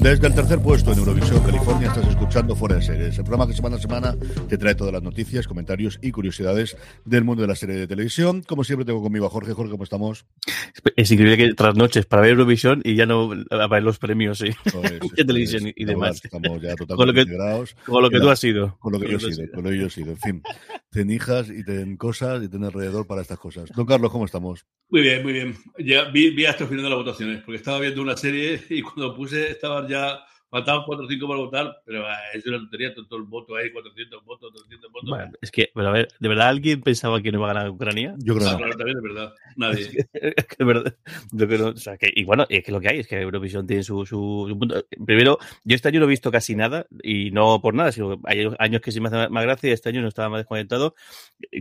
Desde el tercer puesto en Eurovisión, California, estás escuchando Fuera de Series, el programa que semana a semana te trae todas las noticias, comentarios y curiosidades del mundo de la serie de televisión. Como siempre, tengo conmigo a Jorge. Jorge, ¿cómo estamos? Es increíble que tras noches para ver Eurovisión y ya no a ver los premios ¿sí? de televisión y, demás. Estamos ya totalmente con lo que, integrados. Con lo que tú has sido. Con lo que yo he sido, con lo que yo he sido. En fin, ten hijas y ten cosas y ten alrededor para estas cosas. Don Carlos, ¿cómo estamos? Muy bien, muy bien. Ya vi, vi hasta el final de las votaciones, porque estaba viendo una serie y cuando puse estaban ya faltaban 4 o 5 para votar, pero ah, es una tontería, todo el voto ahí, 400 votos, 300 votos. Bueno, es que, pero a ver, ¿de verdad alguien pensaba que no iba a ganar Ucrania? Yo creo Ah, que claro, también es verdad. Nadie. Es que, es que de verdad, yo creo- o sea, que- y bueno, es que lo que hay es que Eurovisión tiene su, su, su punto. Primero, yo este año no he visto casi nada, y no por nada, sino que hay años que sí me hace más gracia, y este año no estaba más desconectado.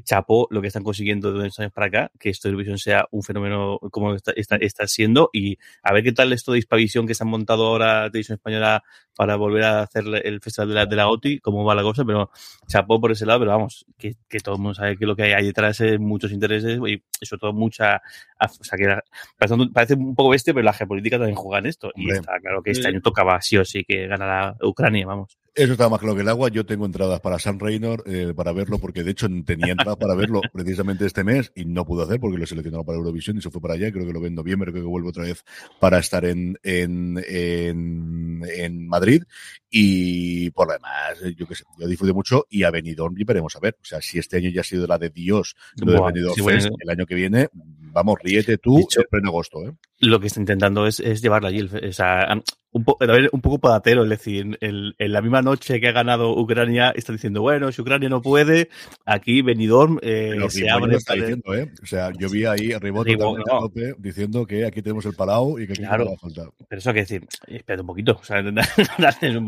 Chapó lo que están consiguiendo de unos años para acá, que esto de Eurovisión sea un fenómeno como está, está, está siendo, y a ver qué tal esto de Hispavisión que se han montado ahora Televisión Española para volver a hacer el festival de la, de la OTI, cómo va la cosa, pero chapó por ese lado, pero vamos, que, que todo el mundo sabe que lo que hay detrás es muchos intereses y sobre todo mucha, o sea, que era- parece, un- parece un poco bestia, pero la geopolítica también juega en esto. Y está claro que este año tocaba sí o sí que ganara Ucrania, vamos. Eso está más claro que el agua. Yo tengo entradas para San Reynor eh, para verlo, porque de hecho tenía entradas para verlo precisamente este mes y no pude hacer porque lo seleccionaron para Eurovisión y se fue para allá. Creo que lo ve en noviembre, creo que vuelvo otra vez para estar en, en, en, en Madrid. Y por lo demás, yo qué sé, yo disfruté mucho y a Benidorm y veremos a ver. O sea, si este año ya ha sido la de Dios, lo de Buah, Benidorm sí, bueno, Fest, el año que viene, vamos, ríete tú Dicho- en pleno agosto, ¿eh? Lo que está intentando es, es llevarlo allí. O sea, un, po- a un poco padatero, es decir, el- en la misma noche que ha ganado Ucrania, está diciendo, bueno, si Ucrania no puede, aquí Benidorm eh, Pero se abre. está para- diciendo, ¿eh? O sea, yo vi ahí a Ribot no. a diciendo que aquí tenemos el Palau y que aquí Claro. no va a faltar. Pero eso hay que decir, espérate un poquito, o sea,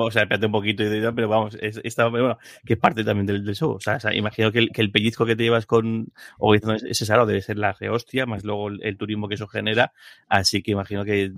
o sea, espérate un poquito, y pero vamos, es, está, pero bueno, que es parte también del, del show. O sea, o sea, imagino que el, que el pellizco que te llevas con organizando ese debe ser la hostia, más luego el, el turismo que eso genera. Así que imagino que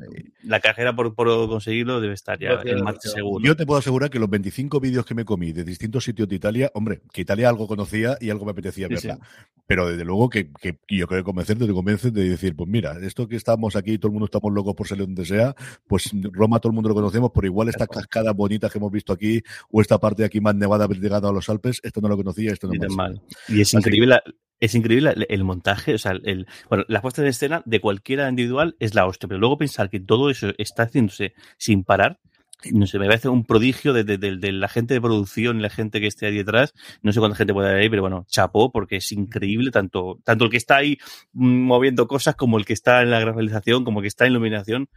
la cajera por, por conseguirlo debe estar ya marcha gracias. seguro. Yo te puedo asegurar que los 25 vídeos que me comí de distintos sitios de Italia, hombre, que Italia algo conocía y algo me apetecía Sí, verla. Pero desde luego que, que yo creo que convencerte, te convences de decir, pues mira, esto que estamos aquí, todo el mundo estamos locos por salir donde sea, pues Roma todo el mundo lo conocemos, pero igual estas cascadas bonitas que hemos visto aquí, o esta parte de aquí más nevada llegando a los Alpes, esto no lo conocía, esto no tan más. mal. Y es Así increíble, la- es increíble el, montaje, o sea, el, bueno, la puesta en escena de cualquiera individual es la hostia, pero luego pensar que todo eso está haciéndose sin parar, no sé, me parece un prodigio de, de- de- de la gente de producción, la gente que esté ahí detrás, no sé cuánta gente puede haber ahí, pero bueno, chapó, porque es increíble tanto, tanto el que está ahí mm, moviendo cosas como el que está en la realización, como el que está en iluminación,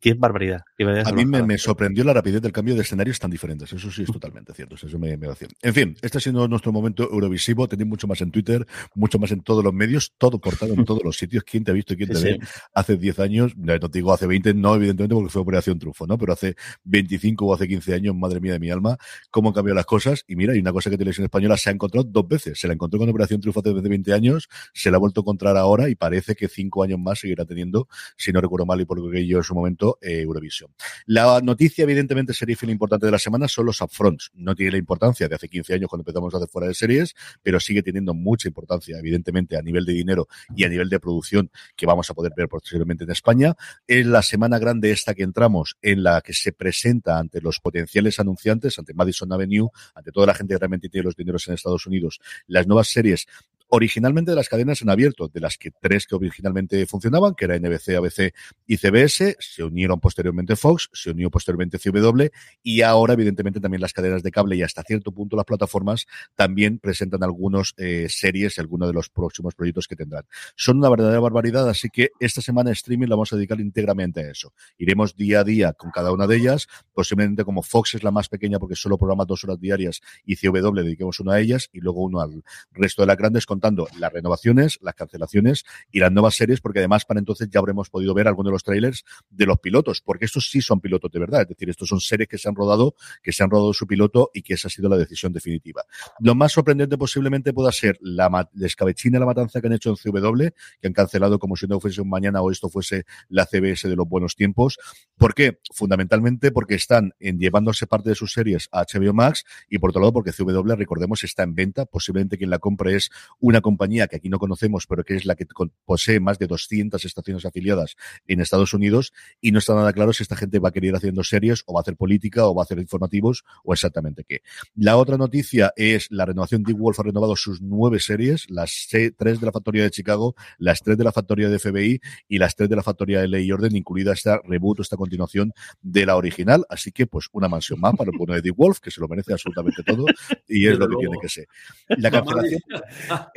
Qué barbaridad. Qué barbaridad A mí me, sorprendió la rapidez del cambio de escenarios tan diferentes. Eso sí es totalmente cierto. Eso me, me va. En fin, este ha sido nuestro momento Eurovisivo. Tenéis mucho más en Twitter, mucho más en todos los medios, todo cortado en todos los sitios. ¿Quién te ha visto y quién Sí, te sí. ve? Hace 10 años, no te digo hace 20, no evidentemente porque fue Operación Trufo, ¿no? Pero hace 25 o hace 15 años, madre mía de mi alma, cómo han cambiado las cosas. Y mira, hay una cosa que Televisión Española se ha encontrado dos veces. Se la encontró con Operación Trufo hace 20 años, se la ha vuelto a encontrar ahora y parece que cinco años más seguirá teniendo, si no recuerdo mal y por lo que yo en su momento, eh, Eurovisión. La noticia, evidentemente, sería importante de la semana son los upfronts. No tiene la importancia de hace 15 años cuando empezamos a hacer fuera de series, pero sigue teniendo mucha importancia, evidentemente, a nivel de dinero y a nivel de producción que vamos a poder ver posteriormente en España. Es la semana grande esta que entramos, en la que se presenta ante los potenciales anunciantes, ante Madison Avenue, ante toda la gente que realmente tiene los dineros en Estados Unidos, las nuevas series originalmente de las cadenas en abierto, de las que tres que originalmente funcionaban, que era NBC, ABC y CBS, se unieron posteriormente Fox, se unió posteriormente CW y ahora evidentemente también las cadenas de cable y hasta cierto punto las plataformas también presentan algunos eh, series y algunos de los próximos proyectos que tendrán. Son una verdadera barbaridad, así que esta semana streaming la vamos a dedicar íntegramente a eso. Iremos día a día con cada una de ellas, posiblemente como Fox es la más pequeña porque solo programa dos horas diarias y CW dediquemos una a ellas y luego uno al resto de las grandes contando las renovaciones, las cancelaciones y las nuevas series, porque además para entonces ya habremos podido ver algunos de los trailers de los pilotos, porque estos sí son pilotos de verdad, es decir, estos son series que se han rodado, que se han rodado su piloto y que esa ha sido la decisión definitiva. Lo más sorprendente posiblemente pueda ser la, ma- la escabechina, la matanza que han hecho en CW, que han cancelado como si no fuese un mañana o esto fuese la CBS de los buenos tiempos. ¿Por qué? Fundamentalmente porque están en llevándose parte de sus series a HBO Max y por otro lado porque CW, recordemos, está en venta. Posiblemente quien la compre es una compañía que aquí no conocemos, pero que es la que posee más de 200 estaciones afiliadas en Estados Unidos y no está nada claro si esta gente va a querer ir haciendo series o va a hacer política o va a hacer informativos o exactamente qué. La otra noticia es la renovación. Dick Wolf ha renovado sus nueve series, las tres de la factoría de Chicago, las tres de la factoría de FBI y las tres de la factoría de Ley y Orden, incluida esta reboot, esta continuación de la original. Así que, pues, una mansión más para el bueno de Dick Wolf, que se lo merece absolutamente todo y es lo que luego. tiene que ser. La cancelación,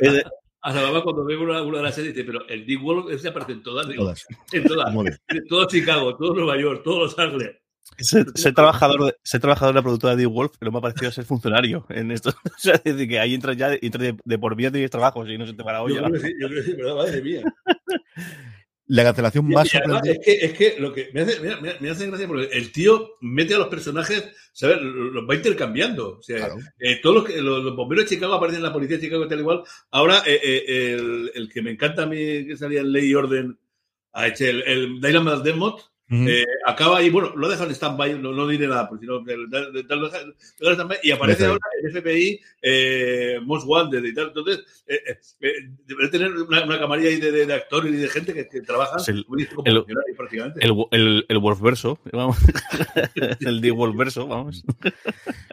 Eh, A la mamá cuando ve una, una de las series dice, pero el Dick Wolf ese aparece en todas. Digo, todas. En todas. En todo Chicago, todo Nueva York, todos Los Ángeles. Ser, ser trabajador, de- ser trabajador de la productora de Wolf, pero me ha parecido ser funcionario en esto. O sea, es decir, que ahí entras ya, entras de, de por vida tienes trabajos y no se te va la Yo creo que sí, yo creo que sí, ¿verdad? Madre mía. La cancelación más sorprendente. es que, es que lo que me hace, mira, me, hace gracia porque el tío mete a los personajes, ¿sabes? Los, va intercambiando. O sea, Claro. eh, todos los, los, los bomberos de Chicago aparecen en la policía de Chicago tal igual. Ahora, eh, eh, el, el que me encanta a mí, que salía en Ley y Orden, a este, el, el Dylan Eh, acaba ahí, bueno, lo dejan en stand-by, no, no diré nada, porque si no, y aparece Parece- ahora el FBI, eh, Most Wanted y tal. Entonces, eh, eh, eh, debería tener una, una camarilla ahí de, de- de actores y de gente que, Es el- como el- prácticamente. El, el, el Wolfverso, vamos. el de Wolfverso, vamos.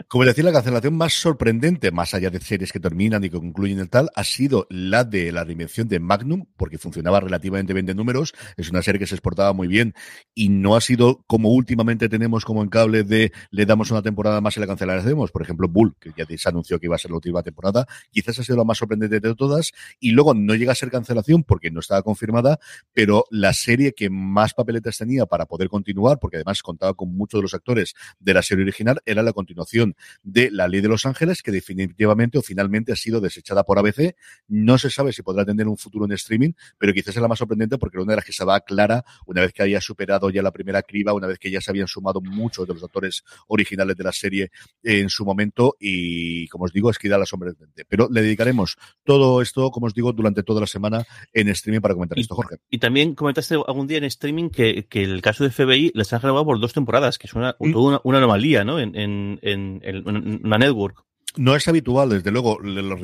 Como decía, la cancelación más sorprendente, más allá de series que terminan y que concluyen el tal, ha sido la de la reinvención de Magnum, porque funcionaba relativamente bien de números. Es una serie que se exportaba muy bien y no ha sido como últimamente tenemos como en cable de le damos una temporada más y la cancelaremos. Por ejemplo, Bull, que ya se anunció que iba a ser la última temporada. Quizás ha sido la más sorprendente de todas. Y luego no llega a ser cancelación porque no estaba confirmada, pero la serie que más papeletas tenía para poder continuar, porque además contaba con muchos de los actores de la serie original, era la continuación de La Ley de Los Ángeles, que definitivamente o finalmente ha sido desechada por ABC. No se sabe si podrá tener un futuro en streaming, pero quizás es la más sorprendente porque era una de las que se va clara una vez que haya superado ya la primera criba, una vez que ya se habían sumado muchos de los actores originales de la serie en su momento y, como os digo, es que da la sombra Pero le dedicaremos todo esto, como os digo, durante toda la semana en streaming para comentar Y- esto, Jorge. Y también comentaste algún día en streaming que, que el caso de FBI les han renovado por dos temporadas, que es una, Mm. toda una, una anomalía, ¿no? En, en, en, en una network. No es habitual, desde luego. Los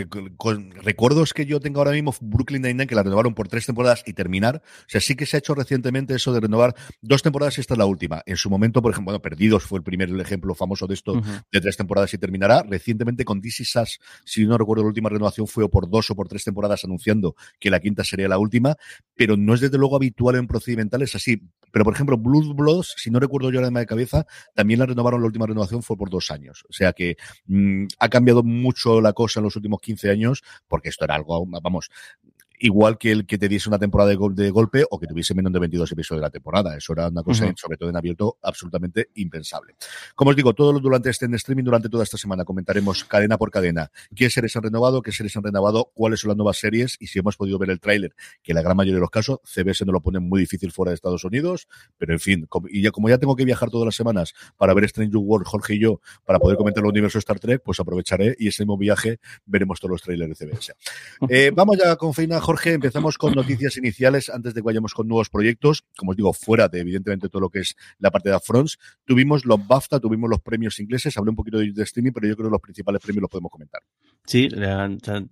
recuerdos que yo tengo ahora mismo, Brooklyn Nine-Nine, que la renovaron por tres temporadas y terminar. O sea, sí que se ha hecho recientemente eso de renovar dos temporadas y esta es la última. En su momento, por ejemplo, bueno, Perdidos fue el primer ejemplo famoso de esto, de tres temporadas y terminará. Recientemente con DC Sass, si no recuerdo, la última renovación fue o por dos o por tres temporadas anunciando que la quinta sería la última, pero no es desde luego habitual en procedimentales así. Pero, por ejemplo, Blood Bloods, si no recuerdo yo ahora de cabeza, también la renovaron, la última renovación fue por dos años. O sea que mm, ha cambiado mucho la cosa en los últimos 15 años, porque esto era algo, vamos, igual que el que te diese una temporada de, de golpe o que tuviese menos de 22 episodios de la temporada. Eso era una cosa, sobre todo en abierto, absolutamente impensable. Como os digo, todo durante este streaming, durante toda esta semana, comentaremos cadena por cadena qué series han renovado, qué series han renovado, cuáles son las nuevas series y si hemos podido ver el tráiler, que en la gran mayoría de los casos CBS no lo pone muy difícil fuera de Estados Unidos, pero en fin, y ya como ya tengo que viajar todas las semanas para ver Stranger World, Jorge y yo, para poder comentar el universo Star Trek, pues aprovecharé y ese mismo viaje veremos todos los trailers de CBS. Eh, vamos ya con Feina, Jorge, empezamos con noticias iniciales antes de que vayamos con nuevos proyectos, como os digo, fuera de evidentemente todo lo que es la parte de Fronts. Tuvimos los BAFTA, tuvimos los premios ingleses, hablé un poquito de, streaming, pero yo creo que los principales premios los podemos comentar. Sí,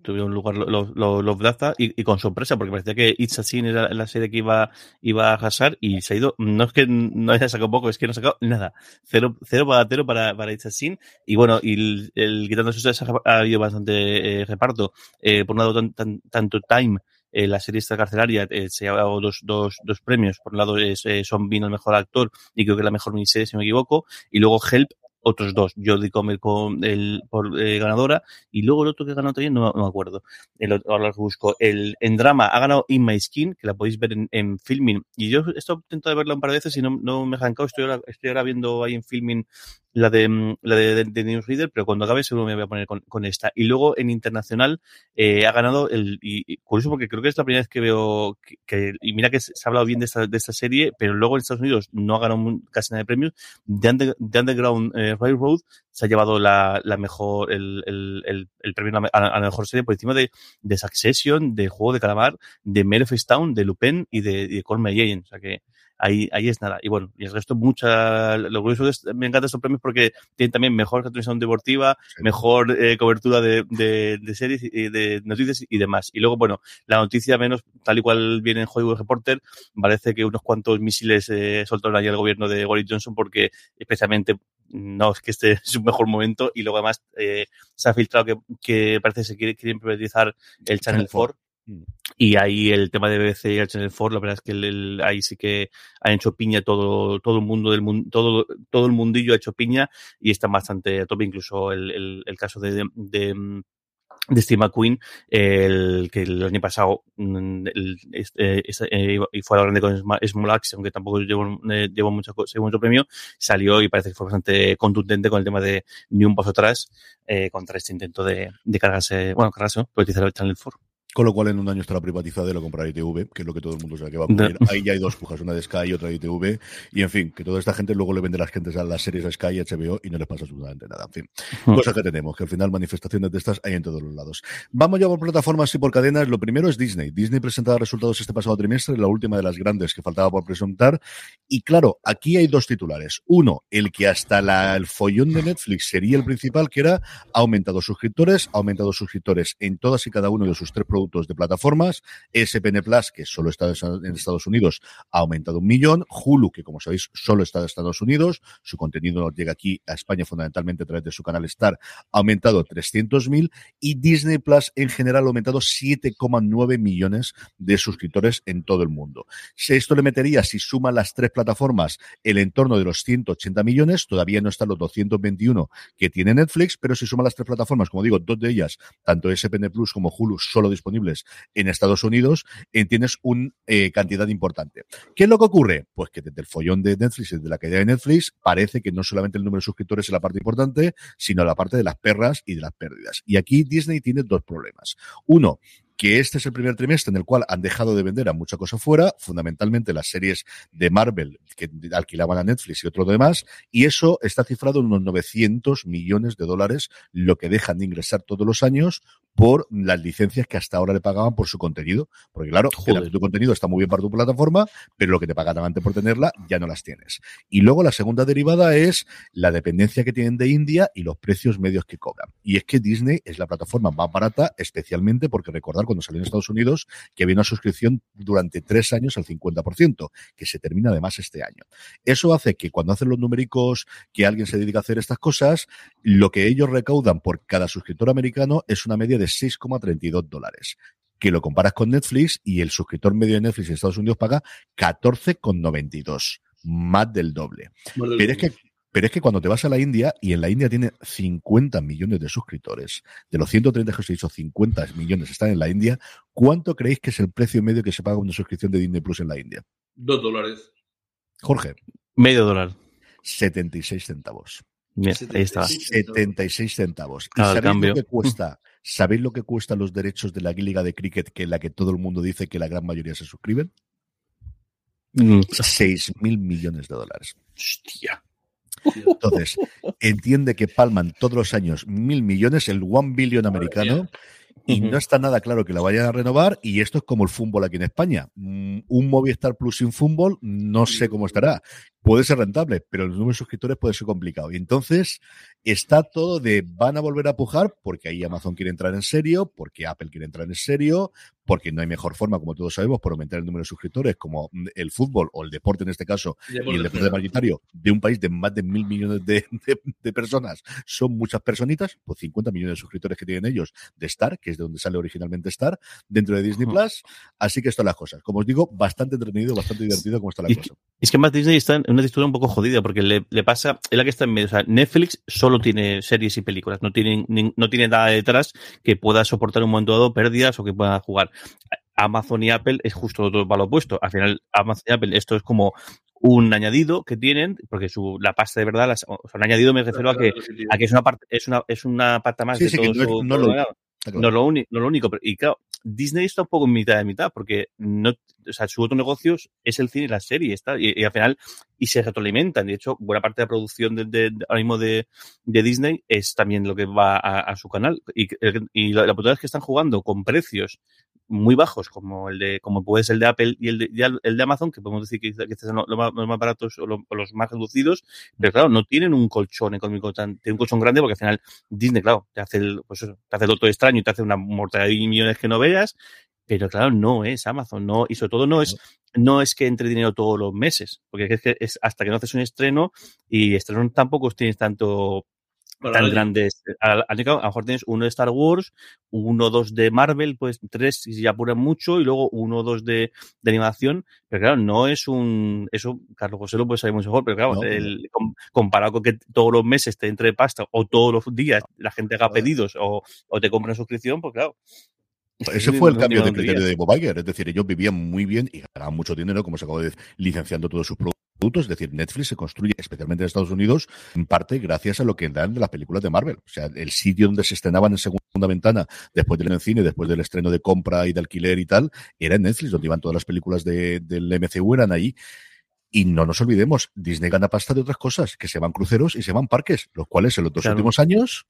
tuvieron lugar los, los, BAFTA y, con sorpresa, porque parecía que It's a Scene era la serie que iba, iba a arrasar y se ha ido, no es que no haya sacado poco, es que no ha sacado nada. Cero, cero para cero para, para It's a Scene. Y bueno, y el, el quitando eso ha habido bastante eh, reparto. Eh, por un lado, tanto Time eh, la serie esta carcelaria eh, se ha dado dos, dos, dos premios. Por un lado es eh, Son Bean el mejor actor y creo que la mejor miniserie, si me equivoco. Y luego Help, otros dos. Jodie Comer con el, por ganadora. Y luego el otro que ganó también, no, no me acuerdo. El, ahora lo busco. El, en drama ha ganado In My Skin, que la podéis ver en, en filming. Y yo he estado intentando verla un par de veces y no, no me he arrancado. Estoy ahora, estoy ahora viendo ahí en filming la de mm, la de, de, Newsreader, pero cuando acabe seguro me voy a poner con, con esta. Y luego en internacional eh, ha ganado el y, curioso porque creo que es la primera vez que veo que, y mira que se ha hablado bien de esta, de esta serie, pero luego en Estados Unidos no ha ganado casi nada de premios. The, Under, Underground eh, Railroad se ha llevado la, la mejor el, el, el, premio a, la mejor serie por encima de, de Succession, de Juego de Calamar, de Mare Town, de Lupin y de, de Colm O sea que ahí, ahí es nada. Y bueno, y el resto, mucha, lo curioso es, me encantan estos premios porque tienen también mejor transmisión deportiva, mejor eh, cobertura de, de, de, series y de noticias y demás. Y luego, bueno, la noticia menos, tal y cual viene en Hollywood Reporter, parece que unos cuantos misiles eh, soltaron ahí el gobierno de Boris Johnson porque especialmente no es que este es su mejor momento y luego además eh, se ha filtrado que, que parece que se quiere, quieren privatizar el Channel 4 y ahí el tema de BBC y el Channel 4, la verdad es que el, ahí sí que ha hecho piña todo, todo el mundo del mundo, todo, todo el mundillo ha hecho piña y está bastante a tope, incluso el, el, el caso de, de, de Steve McQueen, el que el año pasado mm, el, este, eh, y fue a la grande con Small Axe, aunque tampoco llevó, eh, llevó mucho, mucho premio, salió y parece que fue bastante contundente con el tema de ni un paso atrás eh, contra este intento de, de cargarse, bueno, cargarse, ¿no? el Channel 4. Con lo cual en un año estará privatizada y lo comprará ITV, que es lo que todo el mundo sabe que va a ocurrir. Ahí ya hay dos pujas, una de Sky y otra de ITV. Y en fin, que toda esta gente luego le vende las gentes a las series a Sky y HBO y no les pasa absolutamente nada. En fin, cosa que tenemos, que al final manifestaciones de estas hay en todos los lados. Vamos ya por plataformas y por cadenas. Lo primero es Disney. Disney presentaba resultados este pasado trimestre, la última de las grandes que faltaba por presentar. Y claro, aquí hay dos titulares. Uno, el que hasta la, el follón de Netflix sería el principal, que era ha aumentado suscriptores, ha aumentado suscriptores en todas y cada uno de sus tres productos de plataforma SPN Plus, que solo está en Estados Unidos, ha aumentado un millón. Hulu, que como sabéis, solo está en Estados Unidos. Su contenido llega aquí a España fundamentalmente a través de su canal Star, ha aumentado 300.000. Y Disney Plus en general ha aumentado 7,9 millones de suscriptores en todo el mundo. Si esto le metería, si suma las tres plataformas, el entorno de los 180 millones. Todavía no están los 221 que tiene Netflix, pero si suma las tres plataformas, como digo, dos de ellas, tanto SPN Plus como Hulu, solo disponibles en Estados Unidos, eh, tienes una eh, cantidad importante. ¿Qué es lo que ocurre? Pues que desde el follón de Netflix, desde la caída de Netflix, parece que no solamente el número de suscriptores es la parte importante, sino la parte de las perras y de las pérdidas. Y aquí Disney tiene dos problemas. Uno, que este es el primer trimestre en el cual han dejado de vender a mucha cosa fuera, fundamentalmente las series de Marvel que alquilaban a Netflix y otro demás, y eso está cifrado en unos 900 millones de dólares, lo que dejan de ingresar todos los años por las licencias que hasta ahora le pagaban por su contenido. Porque claro, tu contenido está muy bien para tu plataforma, pero lo que te pagaban antes por tenerla ya no las tienes. Y luego la segunda derivada es la dependencia que tienen de India y los precios medios que cobran. Y es que Disney es la plataforma más barata, especialmente porque recordar cuando salió en Estados Unidos que había una suscripción durante tres años al 50%, que se termina además este año. Eso hace que cuando hacen los numéricos que alguien se dedica a hacer estas cosas, lo que ellos recaudan por cada suscriptor americano es una media de 6,32 dólares que lo comparas con Netflix y el suscriptor medio de Netflix en Estados Unidos paga 14,92, más del doble. Pero es que Pero es que cuando te vas a la India, y en la India tiene 50 millones de suscriptores, de los 130 que os he dicho, 50 millones están en la India, ¿cuánto creéis que es el precio medio que se paga una suscripción de Disney Plus en la India? Dos dólares. Jorge. Medio dólar. 76 centavos. Bien, ahí está. 76 centavos. ¿Y Claro, sabéis cambio. lo que cuesta? ¿Sabéis lo que cuestan los derechos de la liga de cricket que en la que todo el mundo dice que la gran mayoría se suscriben? Mm, 6 mil millones de dólares. Hostia. Entonces, entiende que palman todos los años mil millones, el one billion americano, y no está nada claro que la vayan a renovar, y esto es como el fútbol aquí en España. Mm, Un Movistar Plus sin fútbol, no sé cómo estará. Puede ser rentable, pero el número de suscriptores puede ser complicado. Y entonces está todo de van a volver a pujar porque ahí Amazon quiere entrar en serio, porque Apple quiere entrar en serio, porque no hay mejor forma, como todos sabemos, por aumentar el número de suscriptores, como mm, el fútbol o el deporte en este caso, y el deporte mayoritario de un país de más de mil millones de, de- de personas son muchas personitas, pues 50 millones de suscriptores que tienen ellos de Star, que es de donde sale originalmente Star, dentro de Disney. Plus. Así que estas son las cosas. Como os digo, bastante entretenido, bastante divertido como está la Y- cosa. Es que más Disney está en una textura un poco jodida porque le, le pasa, es la que está en medio. O sea, Netflix solo tiene series y películas, no tiene, no tiene nada detrás que pueda soportar un momento dado pérdidas o que pueda jugar. Amazon y Apple es justo lo para lo opuesto. Al final, Amazon y Apple, esto es como un añadido que tienen, porque su, la pasta de verdad, las, o sea, un añadido me refiero a que, a que es una parte, es una, es una pata más Sí, de sí, todo que no su- lo- no lo, uni- no lo único, pero, y claro, Disney está un poco en mitad de mitad, porque no, o sea, su otro negocio es el cine y la serie, está, y, y al final, y se retroalimentan. De hecho, buena parte de la producción de, de- de- ahora mismo de, de Disney es también lo que va a, a su canal. Y, y la, la putada es que están jugando con precios muy bajos, como el de, como puede ser el de Apple y el de, el de Amazon, que podemos decir que quizás son los más, los más baratos o, lo- o los más reducidos, pero claro, no tienen un colchón económico tan, tienen un colchón grande porque al final Disney, claro, te hace el, pues eso, te hace el doctor extraño y te hace una mortalidad de millones que no veas, pero claro, no es Amazon, no, y sobre todo no es, no es que entre dinero todos los meses, porque es que es hasta que no haces un estreno y estrenos tampoco tienes tanto tan grandes. Al, al- a lo mejor tienes uno de Star Wars, uno o dos de Marvel, pues tres si ya apuran mucho, y luego uno o dos de, de animación. Pero claro, no es un. Eso, Carlos José lo puede saber mucho mejor, pero claro, No, el- com- comparado con que todos los meses te entre pasta o todos los días la gente haga pedidos o, o te compra una suscripción, pues claro. Ese fue el No cambio de criterio de Bob Iger. Es decir, ellos vivían muy bien y ganaban mucho dinero, como se acabó de decir, licenciando todos sus productos. Es decir, Netflix se construye, especialmente en Estados Unidos, en parte gracias a lo que dan de las películas de Marvel. O sea, el sitio donde se estrenaban en segunda ventana, después del cine, después del estreno de compra y de alquiler y tal, era en Netflix, donde iban todas las películas de- del MCU, eran ahí. Y no nos olvidemos, Disney gana pasta de otras cosas, que se van cruceros y se van parques, los cuales en los dos Claro. últimos años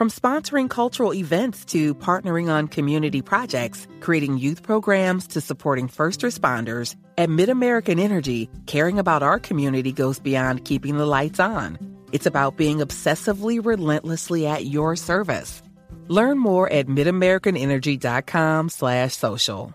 From sponsoring cultural events to partnering on community projects, creating youth programs to supporting first responders, at MidAmerican Energy, caring about our community goes beyond keeping the lights on. It's about being obsessively relentlessly at your service. Learn more at midamericanenergy.com slash social.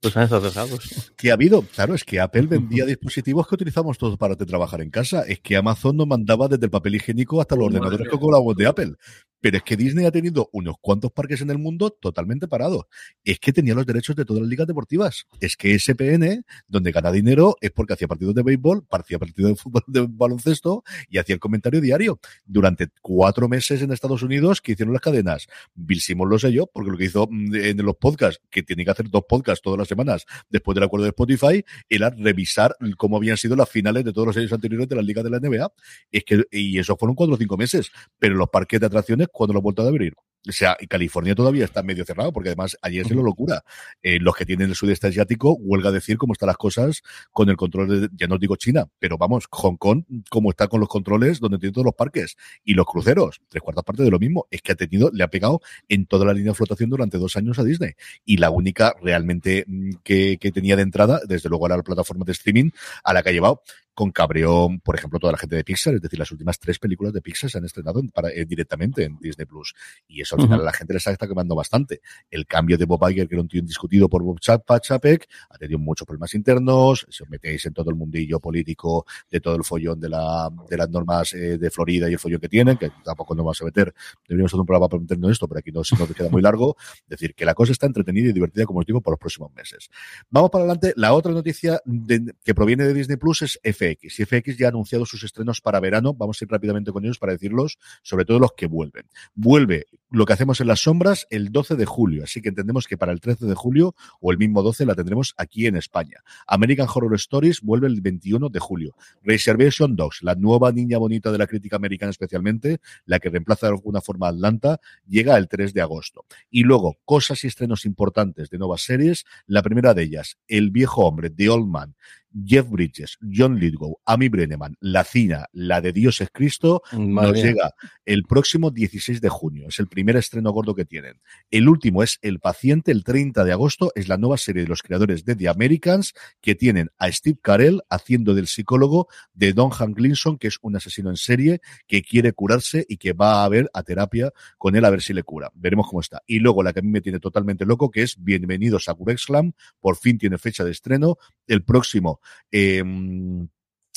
Pues han estado cerrados. que ha habido, claro, es que Apple vendía dispositivos que utilizamos todos para trabajar en casa. Es que Amazon nos mandaba desde el papel higiénico hasta los Madre ordenadores mía. que cobramos de Apple. Pero es que Disney ha tenido unos cuantos parques en el mundo totalmente parados. Es que tenía los derechos de todas las ligas deportivas. Es que SPN, donde gana dinero, es porque hacía partidos de béisbol, hacía partidos de fútbol, de baloncesto y hacía el comentario diario. Durante cuatro meses en Estados Unidos que hicieron las cadenas. Bill Simmons lo sé yo, porque lo que hizo mm, en los podcasts, que tiene que hacer dos podcasts todas las semanas después del acuerdo de Spotify, era revisar cómo habían sido las finales de todos los años anteriores de las ligas de la NBA. Es que, y eso fueron cuatro o cinco meses. Pero los parques de atracciones, cuando lo han vuelto a abrir? O sea, y California todavía está medio cerrado, porque además allí es una locura. Eh, los que tienen el sudeste asiático, huelga a decir cómo están las cosas con el control de, ya no digo China, pero vamos, Hong Kong, cómo está con los controles donde tiene todos los parques. Y los cruceros, tres cuartas partes de lo mismo. Es que ha tenido, le ha pegado en toda la línea de flotación durante dos años a Disney. Y la única realmente mm, que, que tenía de entrada, desde luego era la plataforma de streaming a la que ha llevado con cabreón, por ejemplo, toda la gente de Pixar, es decir, las últimas tres películas de Pixar se han estrenado en- para- eh, directamente en Disney Plus. Y eso al final a la gente les está quemando bastante. El cambio de Bob Iger, que era un tío indiscutido por Bob Chap- Chapek, ha tenido muchos problemas internos, si os metéis en todo el mundillo político de todo el follón de, la, de las normas eh, de Florida y el follón que tienen, que tampoco nos vamos a meter, deberíamos hacer un programa para meternos en esto, pero aquí no se nos queda muy largo. Es decir, que la cosa está entretenida y divertida, como os digo, por los próximos meses. Vamos para adelante. La otra noticia de- que proviene de Disney Plus es FX. FX ya ha anunciado sus estrenos para verano. Vamos a ir rápidamente con ellos para decirlos, sobre todo los que vuelven. Vuelve lo que hacemos en las sombras el 12 de julio, así que entendemos que para el 13 de julio o el mismo 12 la tendremos aquí en España. American Horror Stories vuelve el 21 de julio. Reservation Dogs, la nueva niña bonita de la crítica americana especialmente, la que reemplaza de alguna forma a Atlanta, llega el 3 de agosto. Y luego, cosas y estrenos importantes de nuevas series. La primera de ellas, El viejo hombre, The Old Man, Jeff Bridges, John Lithgow, Amy Brenneman, La Cina, la de Dios es Cristo, nos llega el próximo 16 de junio. Es el primer estreno gordo que tienen. El último es El Paciente, el 30 de agosto. Es la nueva serie de los creadores de The Americans que tienen a Steve Carell haciendo del psicólogo de Don Hank Glinson, que es un asesino en serie que quiere curarse y que va a ver a terapia con él a ver si le cura. Veremos cómo está. Y luego la que a mí me tiene totalmente loco, que es Bienvenidos a Curexlam. Por fin tiene fecha de estreno. El próximo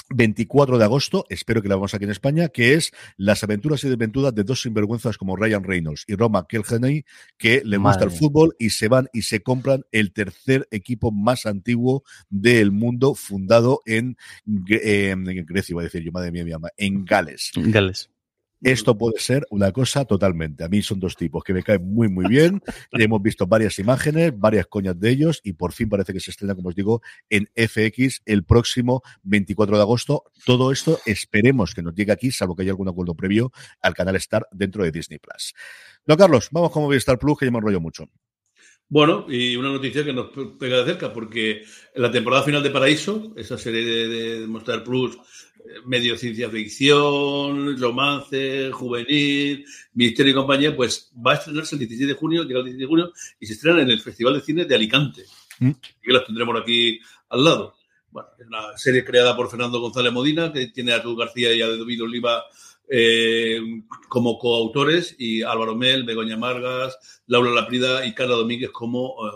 24 em, de agosto, espero que la vamos aquí en España, que es las aventuras y desventuras de dos sinvergüenzas como Ryan Reynolds y Roma Kelgeney, que le gusta el fútbol y se van y se compran el tercer equipo más antiguo del mundo, fundado en, en Grecia, iba a decir yo, madre mía, mi ama, en Gales. Gales. Esto puede ser una cosa totalmente. A mí son dos tipos que me caen muy, muy bien. Hemos visto varias imágenes, varias coñas de ellos y por fin parece que se estrena, como os digo, en FX el próximo 24 de agosto. Todo esto esperemos que nos llegue aquí, salvo que haya algún acuerdo previo al canal Star dentro de Disney Plus. No, Carlos, vamos con Movistar Plus, que ya me enrollo mucho. Bueno, y una noticia que nos pega de cerca, porque en la temporada final de Paraíso, esa serie de, de Plus medio ciencia ficción, romance, juvenil, misterio y compañía, pues va a estrenarse el 16 de junio, llega el 16 de junio, y se estrena en el Festival de Cine de Alicante. Mm. Que las tendremos aquí al lado. Bueno, es una serie creada por Fernando González Modina, que tiene a Arturo García y a David Oliva eh, como coautores, y Álvaro Mel, Begoña Margas, Laura Laprida y Carla Domínguez como eh,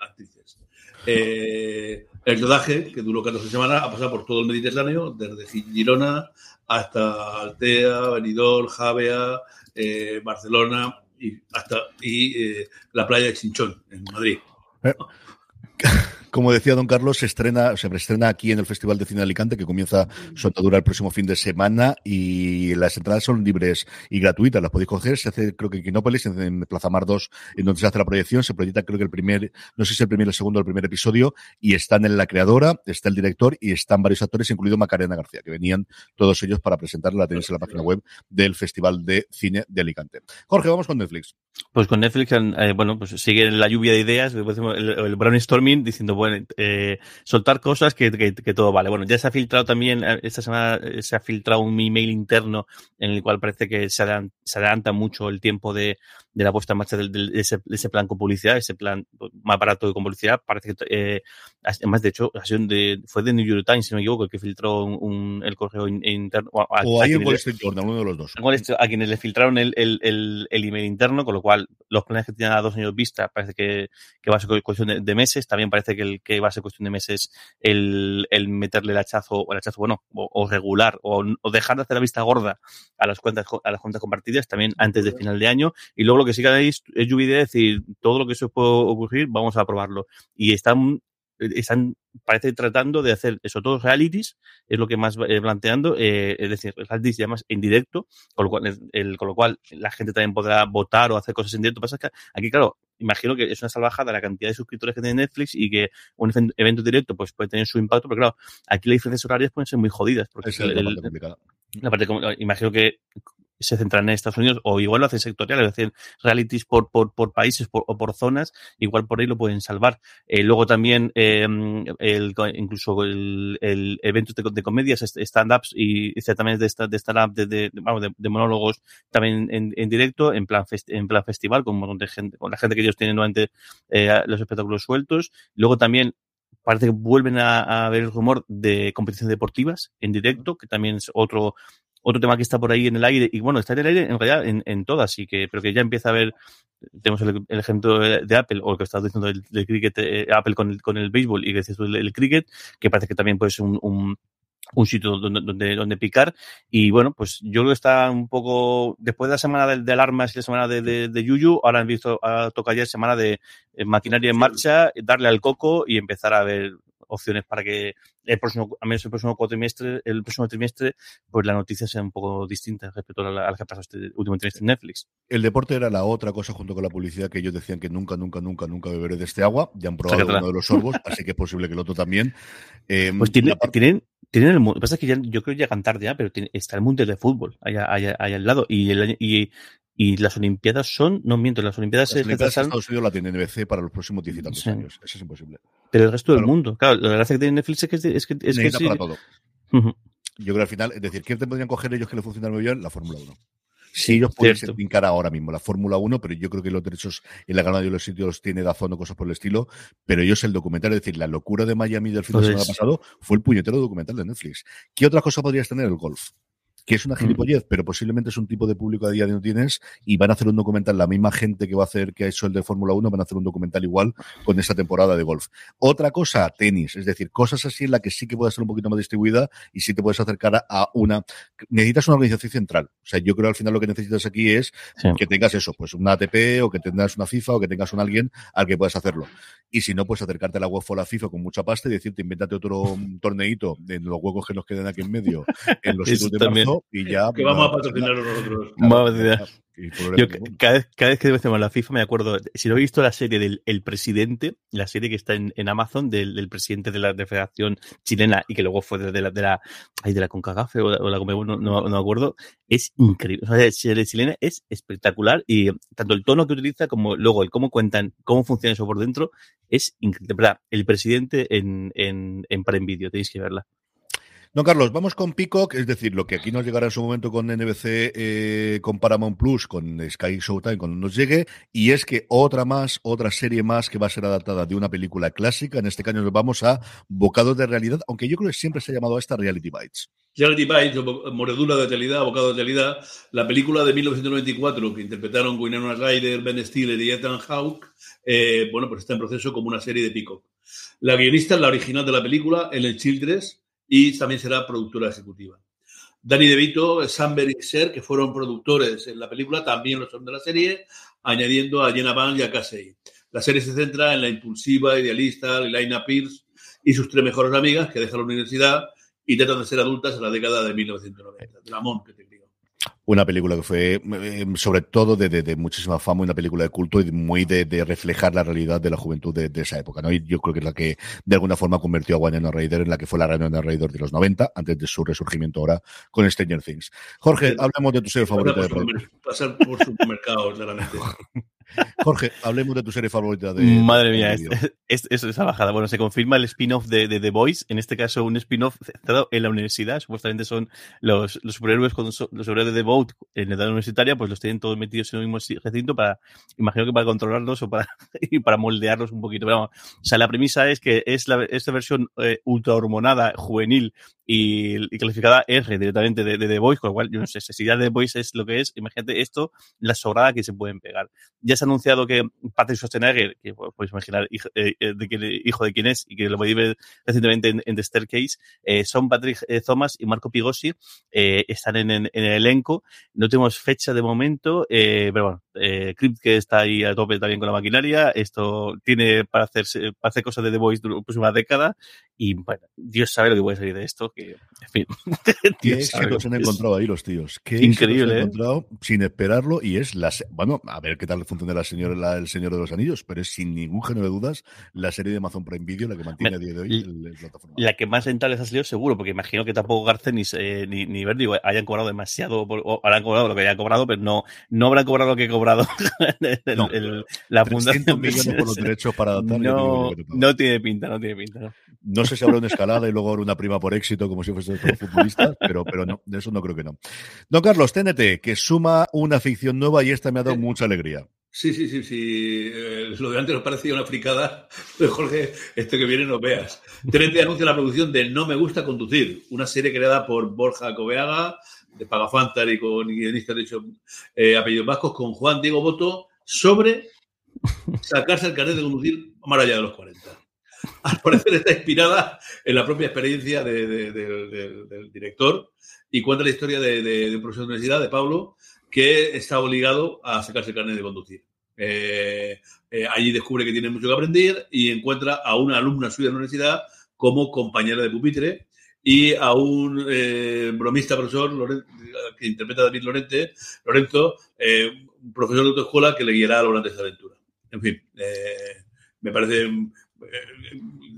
actrices. Eh, el rodaje, que duró 14 semanas, ha pasado por todo el Mediterráneo, desde Girona hasta Altea, Benidorm, Javea, eh, Barcelona y hasta y eh, la playa de Chinchón, en Madrid. Como decía don Carlos, se estrena, se estrena aquí en el Festival de Cine de Alicante, que comienza su andadura el próximo fin de semana y las entradas son libres y gratuitas. Las podéis coger. Se hace, creo que en Quinópolis, en Plaza Mar 2, en donde se hace la proyección. Se proyecta, creo que el primer, no sé si es el primer, el segundo, el primer episodio. Y están en la creadora, está el director y están varios actores, incluido Macarena García, que venían todos ellos para presentarla. La tenéis en la página web del Festival de Cine de Alicante. Jorge, vamos con Netflix. Pues con Netflix, eh, bueno, pues sigue la lluvia de ideas, el, el brainstorming diciendo, bueno, eh, soltar cosas que, todo vale. Bueno, ya se ha filtrado también, eh, esta semana se ha filtrado un email interno en el cual parece que se, se adelanta mucho el tiempo de, de la puesta en marcha de, ese, ese, plan con publicidad, ese plan más barato con publicidad. Parece que, eh, además, de hecho, fue de New York Times, si no me equivoco, el que filtró un, el correo interno. o hay en Wall Street Journal, uno de los dos. A quienes le filtraron el, el, el, el, email interno, con lo cual los planes que tienen a dos años vista parece que, que va a ser cuestión de, meses. También parece que, el, que va a ser cuestión de meses el, el meterle el hachazo, o el hachazo, bueno, o, regular, o, o, dejar de hacer la vista gorda a las cuentas, a las cuentas compartidas también antes de final de año. Y luego lo que sí que es lluvia de decir todo lo que se puede ocurrir, vamos a probarlo. Y están están, parece tratando de hacer eso, todos realities, es lo que más eh, planteando, eh, es decir, realities llamas en directo, con lo, cual, el, con lo cual la gente también podrá votar o hacer cosas en directo. Pasa que aquí, claro, imagino que es una salvajada la cantidad de suscriptores que tiene Netflix y que un evento directo pues puede tener su impacto, pero claro, aquí las diferencias horarias pueden ser muy jodidas. Porque es el, la parte, imagino que se centran en Estados Unidos o igual lo hacen sectorial, es decir, realities por, por, por países o por zonas, igual por ahí lo pueden salvar. Eh, luego también eh, el, incluso el, el evento de, de comedias, stand-ups y, también de, de stand-up, de, de, de, monólogos también en, en, directo, en plan, en plan festival, con, de gente, con la gente que ellos tienen durante eh, los espectáculos sueltos. Luego también parece que vuelven a, a, ver el rumor de competiciones deportivas en directo, que también es otro otro tema que está por ahí en el aire, y bueno, está en el aire en realidad en, en todas, y que, pero que ya empieza a ver, tenemos el, ejemplo de, Apple, o el que estás diciendo del, cricket, eh, Apple con el, con el béisbol, y que dices el, el, cricket, que parece que también puede ser un, un, un sitio donde, donde, donde, picar. Y bueno, pues yo creo que está un poco, después de la semana de, de alarmas y la semana de, de, de, Yuyu, ahora han visto, toca ya semana de eh, maquinaria en marcha, darle al coco y empezar a ver opciones para que el próximo, a menos el próximo cuatrimestre, el próximo trimestre, pues la noticia sea un poco distinta respecto a la, que ha pasado este último trimestre en Netflix. El deporte era la otra cosa junto con la publicidad que ellos decían que nunca, nunca, nunca, nunca beberé de este agua. Ya han probado uno de los sorbos, así que es posible que el otro también. Eh, pues tienen, tienen, tienen el Lo que pasa es que ya, yo creo que llegan tarde ya, pero está el Mundial de Fútbol allá, allá, al lado. Y, el, y, y las Olimpiadas son, no miento, las Olimpiadas, las Olimpiadas de Estados Unidos la tiene NBC para los próximos 10 años. Eso es imposible. Pero el resto del mundo, claro, la gracia que tiene Netflix es que es que, es que para todo. Yo creo que al final, es decir, ¿quién te podrían coger ellos que le funcionan muy bien? La Fórmula 1. Sí, ellos pueden brincar ahora mismo la Fórmula 1, pero yo creo que los derechos en la gana de los sitios tiene Dazón o cosas por el estilo. Pero ellos el documental, es decir, la locura de Miami del fin de semana pasado fue el puñetero documental de Netflix. ¿Qué otra cosa podrías tener? El golf que es una mm. gilipollez, pero posiblemente es un tipo de público a día de no tienes y van a hacer un documental, la misma gente que va a hacer, que ha hecho el de Fórmula 1, van a hacer un documental igual con esta temporada de golf. Otra cosa, tenis, es decir, cosas así en la que sí que puede ser un poquito más distribuida y sí te puedes acercar a una, necesitas una organización central. O sea, yo creo al final lo que necesitas aquí es que tengas eso, pues una ATP o que tengas una FIFA o que tengas un alguien al que puedas hacerlo. Y si no, pues acercarte a la UEFA o la FIFA con mucha pasta y decirte, invéntate otro torneito en los huecos que nos queden aquí en medio, en los sitios de marzo y ya. Que vamos a patrocinarlo nosotros. Yo cada vez, cada vez que decimos la FIFA me acuerdo, si no he visto la serie del El Presidente, la serie que está en, en Amazon del, presidente de la, Federación Chilena y que luego fue de la, de la, de la Concagafe o, la, o no, no, me acuerdo, es increíble. la serie chilena es espectacular y tanto el tono que utiliza como luego el cómo cuentan, cómo funciona eso por dentro, es increíble. El Presidente en, en, en Prime Video, tenéis que verla. Don Carlos, vamos con Peacock, es decir, lo que aquí nos llegará en su momento con NBC, eh, con Paramount Plus, con Sky Showtime, cuando nos llegue, y es que otra más, otra serie más que va a ser adaptada de una película clásica, en este caso nos vamos a Bocados de Realidad, aunque yo creo que siempre se ha llamado a esta Reality Bites. Reality Bites, Moredura de Realidad, Bocado de Realidad, la película de 1994 que interpretaron Winona Ryder, Ben Stiller y Ethan Hawke, eh, bueno, pues está en proceso como una serie de Peacock. La guionista es la original de la película, Ellen Childress, y también será productora ejecutiva. Danny DeVito, Sam Ser, que fueron productores en la película, también lo son de la serie, añadiendo a Jenna Van y a Casey. La serie se centra en la impulsiva, idealista Lena Pierce y sus tres mejores amigas que dejan la universidad y tratan de ser adultas en la década de 1990. Ramón, que te una película que fue, eh, sobre todo, de, muchísima fama, una película de culto y muy de, reflejar la realidad de la juventud de, esa época, ¿no? Y yo creo que es la que, de alguna forma, convirtió a Winona Ryder en la que fue la Winona Ryder de los 90, antes de su resurgimiento ahora con Stranger Things. Jorge, hablemos de tu serie favorita. de pasar por supermercados, claramente. Jorge, hablemos de tu serie favorita de. Madre mía, es, es, esa bajada. Bueno, se confirma el spin-off de, The Boys, en este caso un spin-off centrado en la universidad. Supuestamente son los, los superhéroes con los superhéroes de The Boat en la edad universitaria, pues los tienen todos metidos en el mismo recinto para, imagino que para controlarlos o para, y para moldearlos un poquito. Pero vamos, o sea, la premisa es que es la, esta versión eh, ultra hormonada, juvenil y, calificada R directamente de, The Voice, con lo cual yo no sé si ya The Voice es lo que es, imagínate esto, la sobrada que se pueden pegar. Ya se ha anunciado que Patrick Schwarzenegger, que podéis imaginar hijo, eh, eh, de, hijo de quién es y que lo podéis ver recientemente en, The Staircase, eh, son Patrick Thomas y Marco Pigosi, están en, el elenco. No tenemos fecha de momento, pero bueno, Crypt que está ahí a tope también con la maquinaria, esto tiene para, hacerse, para hacer cosas de The Voice durante la próxima década y bueno, Dios sabe lo que puede salir de esto, que, en fin. Qué éxito se han encontrado ahí los tíos. Qué Increíble. Se han ¿eh? encontrado sin esperarlo y es la. Bueno, a ver qué tal funciona la señora, el Señor de los Anillos, pero es sin ningún género de dudas la serie de Amazon Prime Video la que mantiene a día de hoy el, plataforma. La que más rentable ha salido seguro, porque imagino que tampoco Garcen ni, eh, ni, ni Verdi hayan cobrado demasiado, o habrán cobrado lo que hayan cobrado, pero no, no habrán cobrado lo que he cobrado el, la fundación. millones por los derechos para adaptar. No, no tiene pinta, no tiene pinta. No, no sé si habrá una escalada y luego habrá una prima por éxito, como si fuese todo futbolista, pero, pero no, de eso no creo que no. Don Carlos, TNT, que suma una ficción nueva y esta me ha dado mucha alegría. Sí, sí, sí, sí. Eh, lo de antes nos parecía una fricada, pero Jorge, este que viene no veas. TNT anuncia la producción de No me gusta conducir, una serie creada por Borja Coveaga, de Pagafantar y con guionistas de eh, apellidos vascos, con Juan Diego Boto, sobre sacarse el carnet de conducir más allá de los 40. al parecer está inspirada en la propia experiencia del director y cuenta la historia de, un profesor de universidad, de Pablo, que está obligado a sacarse el carnet de conducir. Eh, eh, allí descubre que tiene mucho que aprender y encuentra a una alumna suya de la universidad como compañera de pupitre y a un eh, bromista profesor que interpreta a David Lorente, Lorenzo, eh, un profesor de autoescuela que le guiará a lo de esta aventura. En fin, eh, me parece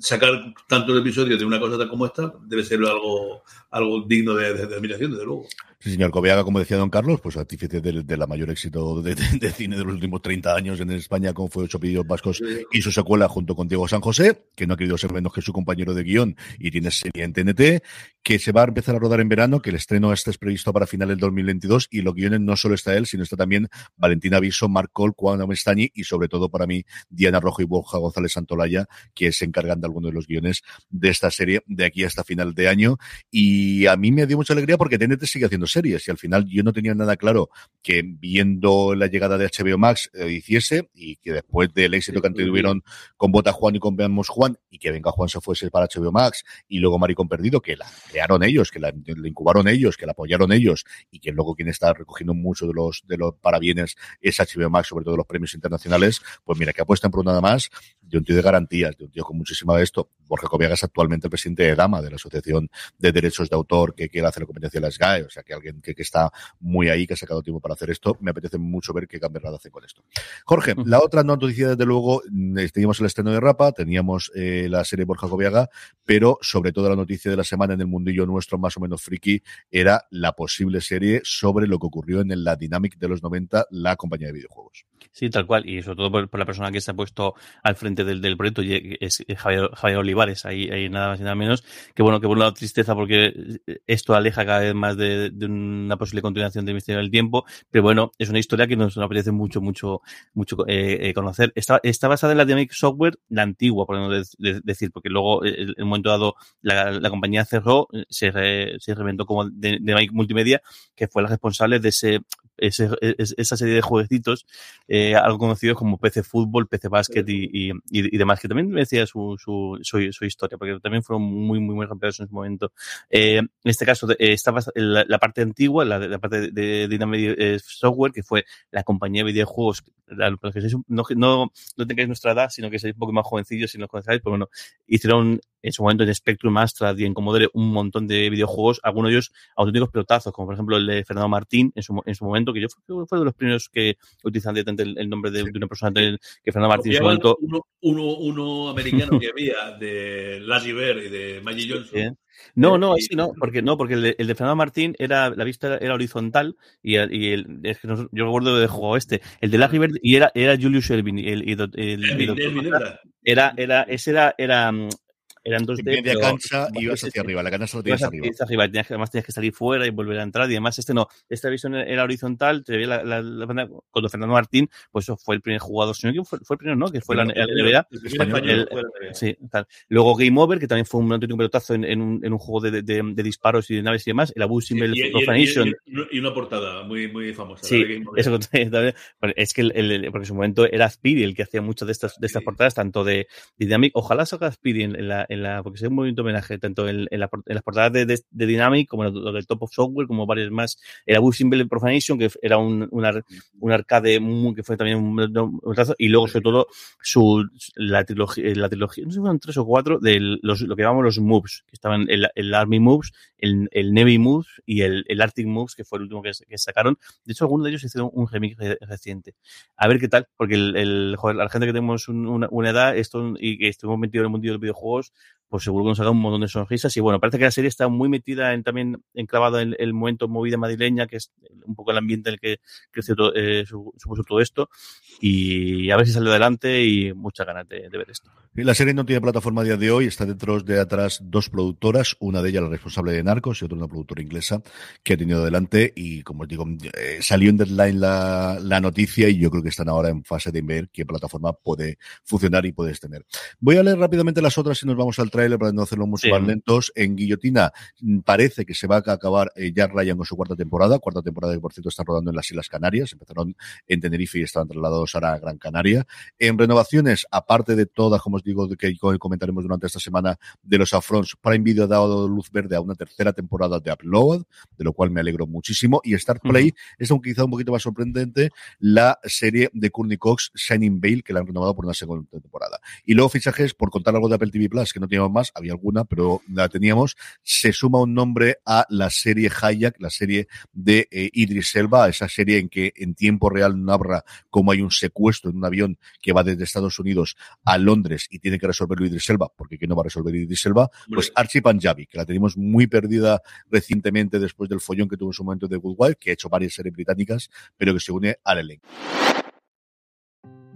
sacar tantos episodios de una cosa tal como esta debe ser algo, algo digno de admiración, desde luego. Sí, señor Cobiaga, como decía don Carlos, pues artífice de, la mayor éxito de, cine de los últimos 30 años en España, como fue Ocho Pillos Vascos y su secuela junto con Diego San José, que no ha querido ser menos que su compañero de guion y tiene serie en TNT, que se va a empezar a rodar en verano, que el estreno este es previsto para final del 2022 y los guiones no solo está él, sino está también Valentina Viso, Marc Cole, Juan Amestañi y sobre todo para mí Diana Rojo y Borja González Santolaya, que se encargan de algunos de los guiones de esta serie de aquí hasta final de año. Y a mí me dio mucha alegría porque TNT sigue haciendo series y al final yo no tenía nada claro que viendo la llegada de HBO Max eh, hiciese y que después del éxito que tuvieron con Bota Juan y con Veamos Juan y que Venga Juan se fuese para HBO Max y luego Maricón Perdido, que la crearon ellos, que la, incubaron ellos, que la apoyaron ellos y que luego quien está recogiendo mucho de los, de los parabienes es HBO Max, sobre todo los premios internacionales, pues mira, que apuestan por nada más de un tío de garantías, de un tío con muchísima de esto. Borja Cobiaga es actualmente el presidente de Dama, de la Asociación de Derechos de Autor que quiere hacer la competencia de las GAE, o sea que alguien que, que está muy ahí, que ha sacado tiempo para hacer esto. Me apetece mucho ver qué Camberrad hace con esto. Jorge, la otra noticia, desde luego, mm, teníamos el estreno de Rapa, teníamos eh, la serie Borja Cobiaga, pero sobre todo la noticia de la semana en el mundillo nuestro, más o menos friki, era la posible serie sobre lo que ocurrió en la Dynamic de los 90, la compañía de videojuegos. Sí, tal cual. Y sobre todo por, la persona que se ha puesto al frente del, del proyecto, es, Javier, Olivares, ahí, nada más y nada menos. Que bueno, que por un tristeza porque esto aleja cada vez más de, de una posible continuación de Misterio del Tiempo. Pero bueno, es una historia que nos, apetece mucho, mucho, mucho eh, eh, conocer. Está, está basada en la Dynamic Software, la antigua, por decir, porque luego, en un momento dado, la, compañía cerró, se, se reventó como Dynamic Multimedia, que fue la responsable de ese ese, esa serie de jueguecitos, eh, algo conocidos como PC Fútbol, PC Básquet y, y, y, demás, que también decía su, su, su, historia, porque también fueron muy, muy, muy campeones en su momento. Eh, en este caso, eh, estaba la, la, parte antigua, la, la parte de, Dynamic eh, Software, que fue la compañía de videojuegos, no, no, no tengáis nuestra edad, sino que seáis un poco más jovencillos si no conocéis, pero bueno, hicieron en su momento en Spectrum, Astra y en Commodore un montón de videojuegos, algunos de ellos auténticos pelotazos, como por ejemplo el de Fernando Martín en su, en su momento, que yo fui, fue de los primeros que utilizan el, el nombre de, de, una persona que Fernando Martín en su momento. Uno, uno, uno americano que había de Lassie Bear y de Maggie Johnson. No, no, sí, no, porque no, porque el de, el de, Fernando Martín era la vista era horizontal y, y el, es que no, yo recuerdo de juego este, el de Larry Bird y era era Julius Elvin, el, el, el, el, era era ese era era eran dos de media cancha y ibas hacia arriba, la cancha lo tienes arriba. arriba. Tenías, además tenías que salir fuera y volver a entrar y además este no, esta visión era horizontal, te veía la, la, la, cuando Fernando Martín, pues eso fue el primer jugador, sino que fue, fue el primero, ¿no? Que fue la, la NBA. El, sí, tal. Luego Game Over, que también fue un auténtico pelotazo en, en, un, en un juego de, de, de, disparos y de naves y demás, el Abu Simbel y, Profanation. Y, y, una portada muy, muy famosa. Sí, eso también, es que el, el, porque en su momento era Speedy el que hacía muchas de estas, de estas portadas, tanto de Dynamic, ojalá salga Speedy en, la, en porque es un movimiento homenaje, tanto en, en, la, en las portadas de, Dynamic como lo del Top of Software, como varios más. Era Bull Symbol Profanation, que era un, un, ar, un arcade que fue también un, un trazo, y luego, sobre todo, su, la trilogía, la trilogía, no sé si fueron tres o cuatro, de los, lo que llamamos los moves, que estaban el, el Army Moves, el, el Navy Moves y el, el Arctic Moves, que fue el último que, que sacaron. De hecho, algunos de ellos hicieron un remix reciente. A ver qué tal, porque el, el joder, la gente que tenemos una, una edad esto, y que estuvimos metidos en el mundo de los videojuegos, pues seguro que nos haga un montón de sonrisas. Y bueno, parece que la serie está muy metida en también enclavada en el momento movida madrileña, que es un poco el ambiente en el que creció todo, eh, supuso todo esto. Y a ver si sale adelante y muchas ganas de, de ver esto. La serie no tiene plataforma a día de hoy, está dentro de atrás dos productoras, una de ellas la responsable de Narcos y otra una productora inglesa que ha tenido adelante y como os digo, eh, salió en deadline la, la noticia y yo creo que están ahora en fase de ver qué plataforma puede funcionar y puedes tener. Voy a leer rápidamente las otras y nos vamos al trailer para no hacerlo mucho sí. más lentos. En Guillotina mm, parece que se va a acabar eh, Jack Ryan con su cuarta temporada, cuarta temporada que por cierto está rodando en las Islas Canarias, empezaron en Tenerife y están trasladados ahora a Gran Canaria. En renovaciones, aparte de todas, como os digo, que comentaremos durante esta semana de los Afrons, Prime Video ha dado luz verde a una tercera temporada de Upload, de lo cual me alegro muchísimo. Y Star Play uh -huh. es un, quizá un poquito más sorprendente la serie de Courtney Cox, Shining Veil, que la han renovado por una segunda temporada. Y luego fichajes, por contar algo de Apple TV Plus, que no tiene teníamos más, había alguna, pero la teníamos. Se suma un nombre a la serie Hayak, la serie de eh, Idris Elba, esa serie en que en tiempo real narra cómo hay un secuestro en un avión que va desde Estados Unidos a Londres y tiene que resolverlo Idris Elba, porque ¿quién no va a resolver Idris Elba? Pues Archie Panjabi, que la tenemos muy perdida recientemente después del follón que tuvo en su momento de Good Wife, que ha hecho varias series británicas, pero que se une al elenco.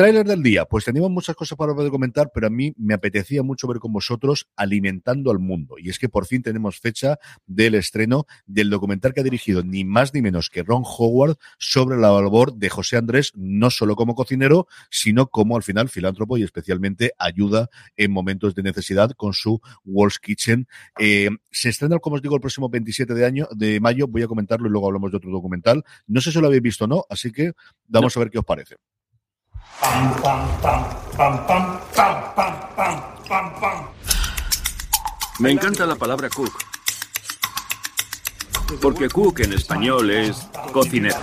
Trailer del día, pues teníamos muchas cosas para poder comentar, pero a mí me apetecía mucho ver con vosotros alimentando al mundo. Y es que por fin tenemos fecha del estreno del documental que ha dirigido ni más ni menos que Ron Howard sobre la labor de José Andrés, no solo como cocinero, sino como al final filántropo y especialmente ayuda en momentos de necesidad con su World's Kitchen. Eh, se estrena, como os digo, el próximo 27 de, año, de mayo. Voy a comentarlo y luego hablamos de otro documental. No sé si lo habéis visto o no, así que vamos a ver qué os parece. Pam, pam, pam, pam, pam, pam, pam, pam, pam, Me encanta la palabra cook. Porque cook en español es cocinero.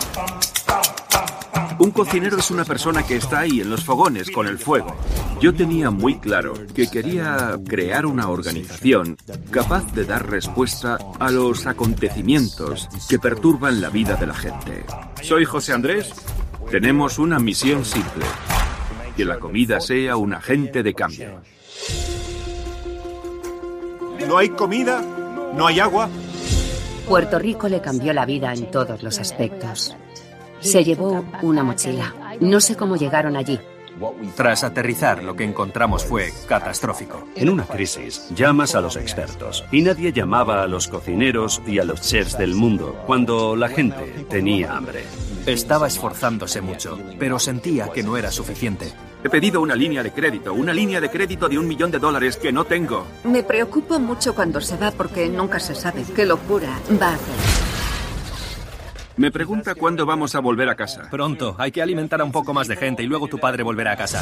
Un cocinero es una persona que está ahí en los fogones con el fuego. Yo tenía muy claro que quería crear una organización capaz de dar respuesta a los acontecimientos que perturban la vida de la gente. Soy José Andrés tenemos una misión simple. Que la comida sea un agente de cambio. No hay comida, no hay agua. Puerto Rico le cambió la vida en todos los aspectos. Se llevó una mochila. No sé cómo llegaron allí. Tras aterrizar, lo que encontramos fue catastrófico. En una crisis, llamas a los expertos. Y nadie llamaba a los cocineros y a los chefs del mundo cuando la gente tenía hambre. Estaba esforzándose mucho, pero sentía que no era suficiente. He pedido una línea de crédito, una línea de crédito de un millón de dólares que no tengo. Me preocupo mucho cuando se va porque nunca se sabe qué locura va a hacer. Me pregunta cuándo vamos a volver a casa. Pronto, hay que alimentar a un poco más de gente y luego tu padre volverá a casa.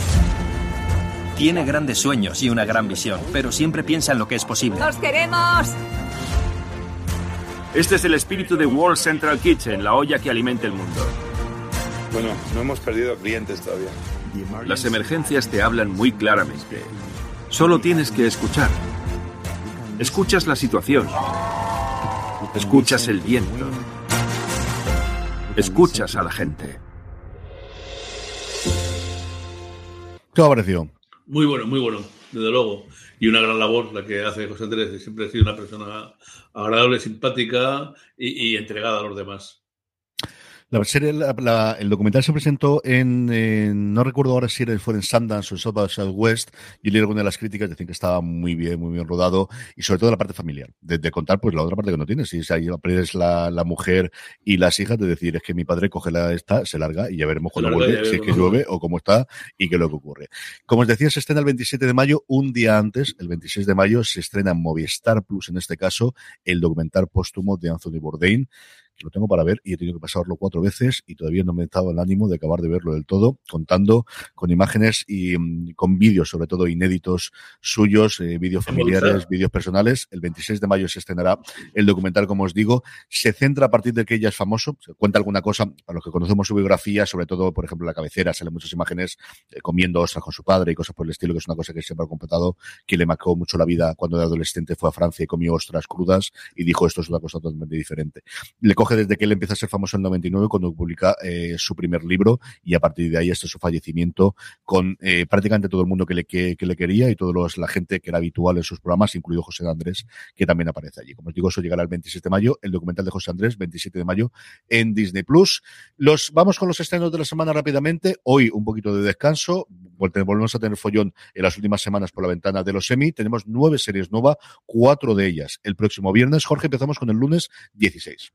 Tiene grandes sueños y una gran visión, pero siempre piensa en lo que es posible. ¡Los queremos! Este es el espíritu de World Central Kitchen, la olla que alimenta el mundo. Bueno, no hemos perdido clientes todavía. Las emergencias te hablan muy claramente. Solo tienes que escuchar. Escuchas la situación. Escuchas el viento. Escuchas a la gente. ¿Qué ha parecido? Muy bueno, muy bueno, desde luego. Y una gran labor la que hace José Andrés. Siempre ha sido una persona agradable, simpática y, entregada a los demás. La serie, el documental se presentó en, no recuerdo ahora si fue en Sundance o en South by Southwest, y leí alguna de las críticas, decían que estaba muy bien, muy bien rodado, y sobre todo la parte familiar, de, contar pues la otra parte que no tienes, si es ahí es la, la, mujer y las hijas, de decir, es que mi padre coge la esta, se larga, y ya veremos cuando vuelve, si es que llueve o cómo está, y qué es lo que ocurre. Como os decía, se estrena el 27 de mayo, un día antes, el 26 de mayo, se estrena en Movistar Plus, en este caso, el documental póstumo de Anthony Bourdain, que lo tengo para ver y he tenido que pasarlo cuatro veces y todavía no me he dado el ánimo de acabar de verlo del todo, contando con imágenes y mm, con vídeos, sobre todo inéditos suyos, eh, vídeos familiares, vídeos personales. El 26 de mayo se estrenará el documental, como os digo. Se centra a partir de que ella es famoso, se cuenta alguna cosa, para los que conocemos su biografía, sobre todo, por ejemplo, la cabecera, salen muchas imágenes eh, comiendo ostras con su padre y cosas por el estilo, que es una cosa que siempre ha completado, que le marcó mucho la vida cuando de adolescente fue a Francia y comió ostras crudas y dijo esto es una cosa totalmente diferente. Le coge desde que él empieza a ser famoso en el 99 cuando publica eh, su primer libro y a partir de ahí hasta su fallecimiento con eh, prácticamente todo el mundo que le, que, le quería y toda la gente que era habitual en sus programas, incluido José Andrés, que también aparece allí. Como os digo, eso llegará el 27 de mayo, el documental de José Andrés, 27 de mayo en Disney Plus. Los, vamos con los estrenos de la semana rápidamente. Hoy un poquito de descanso. Volvemos a tener follón en las últimas semanas por la ventana de los semi. Tenemos nueve series nuevas, cuatro de ellas el próximo viernes. Jorge, empezamos con el lunes 16.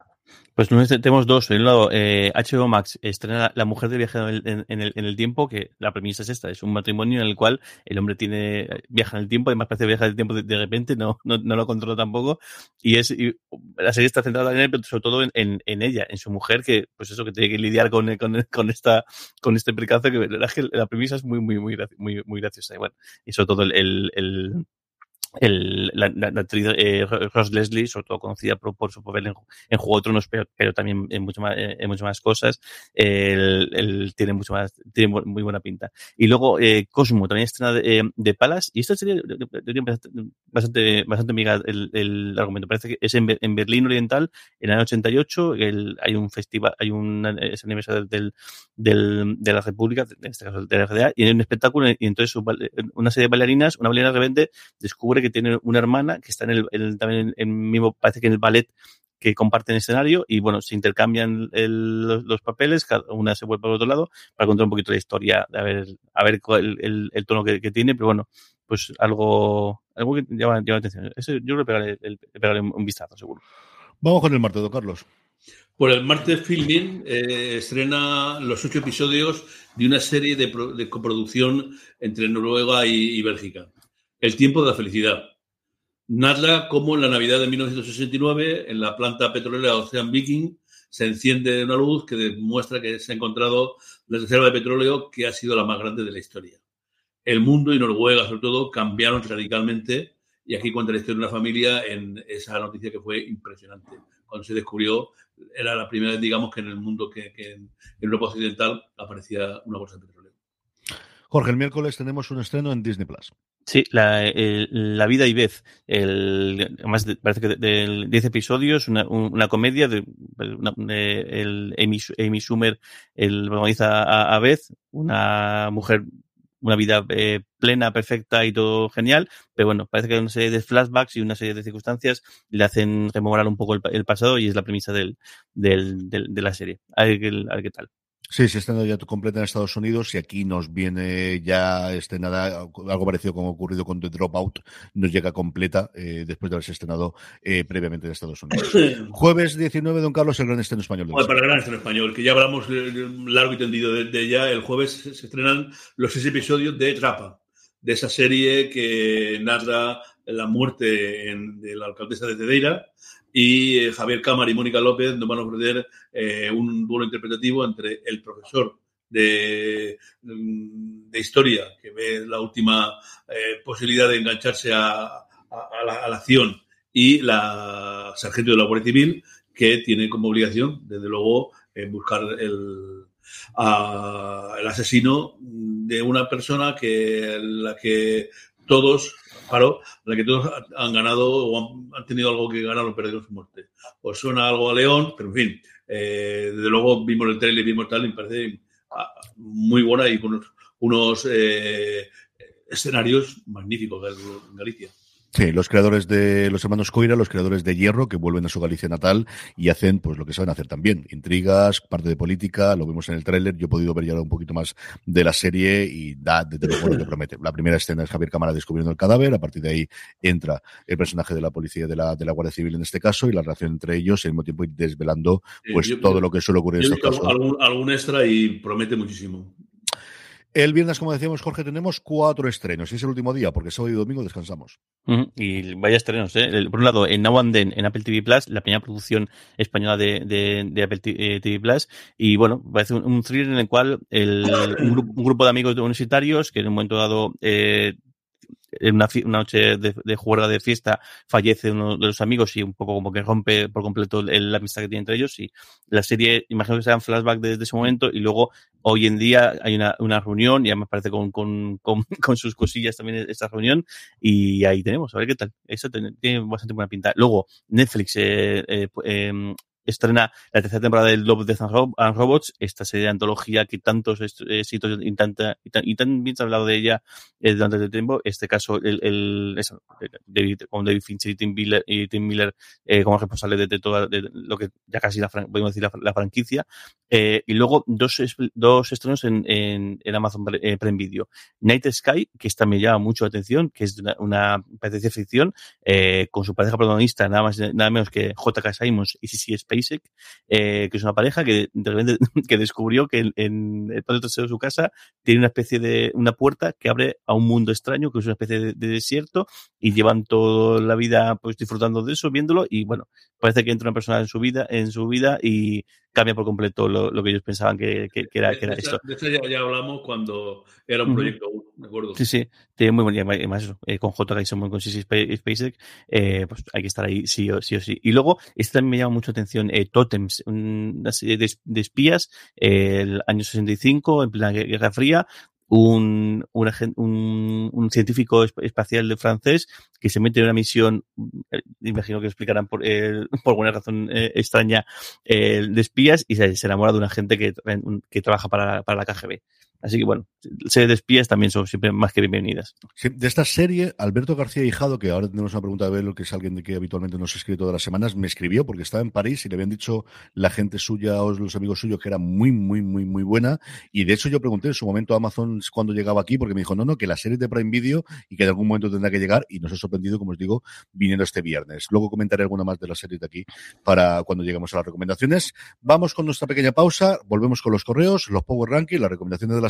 Pues tenemos dos. De un lado, eh, HBO Max estrena La mujer de viaje en el, tiempo, que la premisa es esta, es un matrimonio en el cual el hombre tiene viaja en el tiempo, además parece viajar en el tiempo de, repente, no, no, lo controla tampoco. Y es la serie está centrada en él, pero sobre todo en, ella, en su mujer, que pues eso, que tiene que lidiar con, esta, con este percance, que la, premisa es muy, muy, muy, muy, muy graciosa. Y y sobre todo el, la, la, actriz eh, Leslie, sobre todo conocida por, su papel en, en, Juego de Tronos, pero, pero también en mucho más, en muchas más cosas, él, tiene mucho más, tiene muy buena pinta. Y luego eh, Cosmo, también estrena de, eh, de Palas, y esta sería bastante, bastante amiga el, el, argumento. Parece que es en, en, Berlín Oriental, en el año 88, el, hay un festival, hay un es aniversario del, del, de la República, en este caso de la y hay un espectáculo, y entonces una serie de bailarinas, una bailarina de repente descubre que tiene una hermana que está en el, también en, mismo, parece que en el ballet que comparten escenario y bueno, se intercambian los, papeles, cada una se vuelve al otro lado para contar un poquito la historia, a ver, a ver el, el, tono que, tiene, pero bueno, pues algo, algo que llama, llama atención. Ese, yo le pegaré, pegaré un vistazo, seguro. Vamos con el martes, don Carlos. Por el martes Filming eh, estrena los ocho episodios de una serie de, de coproducción entre Noruega y, y Bélgica. El tiempo de la felicidad. Narra cómo en la Navidad de 1969, en la planta petrolera Ocean Viking, se enciende una luz que demuestra que se ha encontrado la reserva de petróleo que ha sido la más grande de la historia. El mundo y Noruega, sobre todo, cambiaron radicalmente y aquí cuenta la historia de una familia en esa noticia que fue impresionante. Cuando se descubrió, era la primera vez, digamos, que en el mundo, que, que en Europa Occidental aparecía una bolsa de petróleo. Jorge, el miércoles tenemos un estreno en Disney Plus. Sí, la, la vida y Beth, el, además parece que de 10 episodios, una, una comedia de, el Amy, Amy Schumer, el protagoniza a, Beth, una mujer, una vida eh, plena, perfecta y todo genial, pero bueno, parece que hay una serie de flashbacks y una serie de circunstancias le hacen rememorar un poco el, el pasado y es la premisa del, del, de la serie. A qué tal. Sí, se estrena ya completa en Estados Unidos y aquí nos viene ya estrenada algo parecido como ha ocurrido con The Dropout, nos llega completa eh, después de haberse estrenado eh, previamente en Estados Unidos. Jueves 19, don Carlos, el gran estreno español. Bueno, para el gran estreno español, que ya hablamos largo y tendido de, de ella, el jueves se estrenan los seis episodios de Trapa, de esa serie que narra la muerte en, de la alcaldesa de Cedeira y eh, Javier Cámara y Mónica López nos van a ofrecer eh, un duelo interpretativo entre el profesor de, de, historia, que ve la última eh, posibilidad de engancharse a, a, la, acción, y la sargento de la Guardia Civil, que tiene como obligación, desde luego, buscar el, el asesino de una persona que la que todos claro, la que todos han ganado o han, tenido algo que ganar o perder su muerte. O suena algo a León, pero en fin, eh, desde luego vimos el trailer, vimos tal, y me parece ah, muy buena y con unos, unos eh, escenarios magníficos de Galicia. Sí, los creadores de los hermanos Coira, los creadores de Hierro, que vuelven a su Galicia natal y hacen pues lo que saben hacer también. Intrigas, parte de política, lo vemos en el tráiler, yo he podido ver ya un poquito más de la serie y da desde luego lo que promete. La primera escena es Javier Cámara descubriendo el cadáver, a partir de ahí entra el personaje de la policía de la, de la Guardia Civil en este caso y la relación entre ellos y al mismo tiempo ir desvelando pues yo, todo lo que suele ocurrir en estos casos. Algún, algún extra y promete muchísimo. El viernes, como decíamos, Jorge, tenemos cuatro estrenos. Y es el último día, porque sábado y domingo descansamos. Y vaya estrenos, ¿eh? Por un lado, en Now and Then, en Apple TV Plus, la primera producción española de, Apple TV eh, Plus. Y bueno, parece un, un thriller en el cual el, un, grupo, un, grupo, de amigos universitarios que en un momento dado eh, en una, una noche de, de, juerga de fiesta fallece uno de los amigos y un poco como que rompe por completo la amistad que tiene entre ellos y la serie, imagino que sean flashback desde ese momento y luego hoy en día hay una, una reunión, ya me parece con, con, con, con, sus cosillas también esta reunión y ahí tenemos, a ver qué tal. Eso tiene bastante buena pinta. Luego, Netflix eh, eh, eh, estrena la tercera temporada del Love, Death and Robots, esta serie de antología que tantos éxitos y, tanta, y, tan, y tan bien se ha hablado de ella eh, durante el tiempo. Este caso, el, el eso, David, con David Fincher y Tim Miller, y Tim Miller eh, como responsable de, de todo de lo que ya casi la, podemos decir la, la franquicia. Eh, y luego dos, dos estrenos en, en, en Amazon eh, Prime Video. Night Sky, que esta me llama mucho la atención, que es una, una de ficción, eh, con su pareja protagonista, nada más nada menos que J.K. Simons y Sissy Spacek, eh, que es una pareja que de repente que descubrió que en, en el patio trasero de su casa tiene una especie de una puerta que abre a un mundo extraño, que es una especie de, de desierto, y llevan toda la vida pues disfrutando de eso, viéndolo, y bueno, parece que entra una persona en su vida, en su vida y cambia por completo lo, lo que ellos pensaban que, que, que era, que era de esto. De hecho, ya, ya, hablamos cuando era un proyecto, uh -huh. me acuerdo. Sí, sí, tiene muy buen además eh, con J. Simon, con Sissy SpaceX, eh, pues hay que estar ahí sí o sí. O sí. Y luego, este también me llama mucho atención, eh, Totems, una serie de, de espías, el año 65, en plena Guerra Fría, un, un, científico espacial de francés que se mete en una misión, eh, imagino que explicarán por, eh, por alguna razón eh, extraña, de espías y se, se, enamora de una gente que, que trabaja para, para la KGB. Así que bueno, series de también son siempre más que bienvenidas. De esta serie, Alberto García Hijado, que ahora tenemos una pregunta de verlo, que es alguien que habitualmente nos escribe todas las semanas, me escribió porque estaba en París y le habían dicho la gente suya o los amigos suyos que era muy, muy, muy, muy buena. Y de hecho yo pregunté en su momento a Amazon cuando llegaba aquí, porque me dijo, no, no, que la serie de Prime Video y que en algún momento tendrá que llegar y nos ha sorprendido, como os digo, viniendo este viernes. Luego comentaré alguna más de las series de aquí para cuando lleguemos a las recomendaciones. Vamos con nuestra pequeña pausa, volvemos con los correos, los Power Ranking, las recomendaciones de la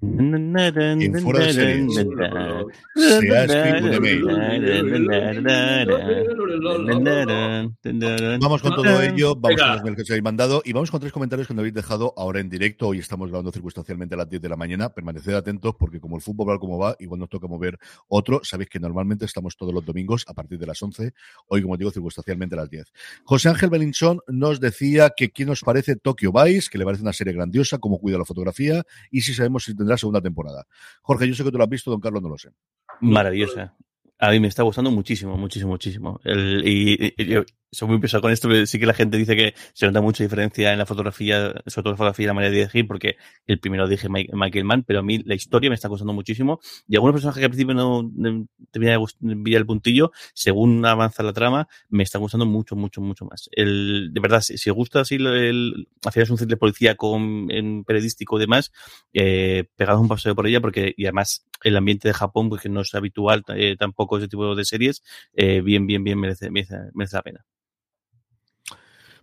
En fuera de series se ha escrito de mail. Vamos con todo ello, vamos Venga. con los mails que os habéis mandado y vamos con tres comentarios que nos habéis dejado ahora en directo. Hoy estamos grabando circunstancialmente a las 10 de la mañana. Permaneced atentos porque como el fútbol va como va, igual nos toca mover otro. Sabéis que normalmente estamos todos los domingos a partir de las 11. Hoy, como digo, circunstancialmente a las 10. José Ángel Belinchón nos decía que quién nos parece Tokyo Vice, que le parece una serie grandiosa, cómo cuida la fotografía y si sabemos si tendrá segunda temporada. Jorge, yo sé que tú lo has visto, don Carlos no lo sé. Maravillosa. A mí me está gustando muchísimo, muchísimo, muchísimo. Y, y, soy muy pesado con esto, pero sí que la gente dice que se nota mucha diferencia en la fotografía, sobre todo la fotografía y la manera de dirigir, porque el primero dije Michael Mann, pero a mí la historia me está gustando muchísimo. Y algunos personajes que al principio no termina de enviar el puntillo, según avanza la trama, me está gustando mucho, mucho, mucho más. El, de verdad, si, gusta así el, al es un de policía con periodístico y demás, eh, un paseo por ella, porque, y además el ambiente de Japón, porque no es habitual eh, tampoco ese tipo de series, eh, bien, bien, bien merece, merece, merece la pena.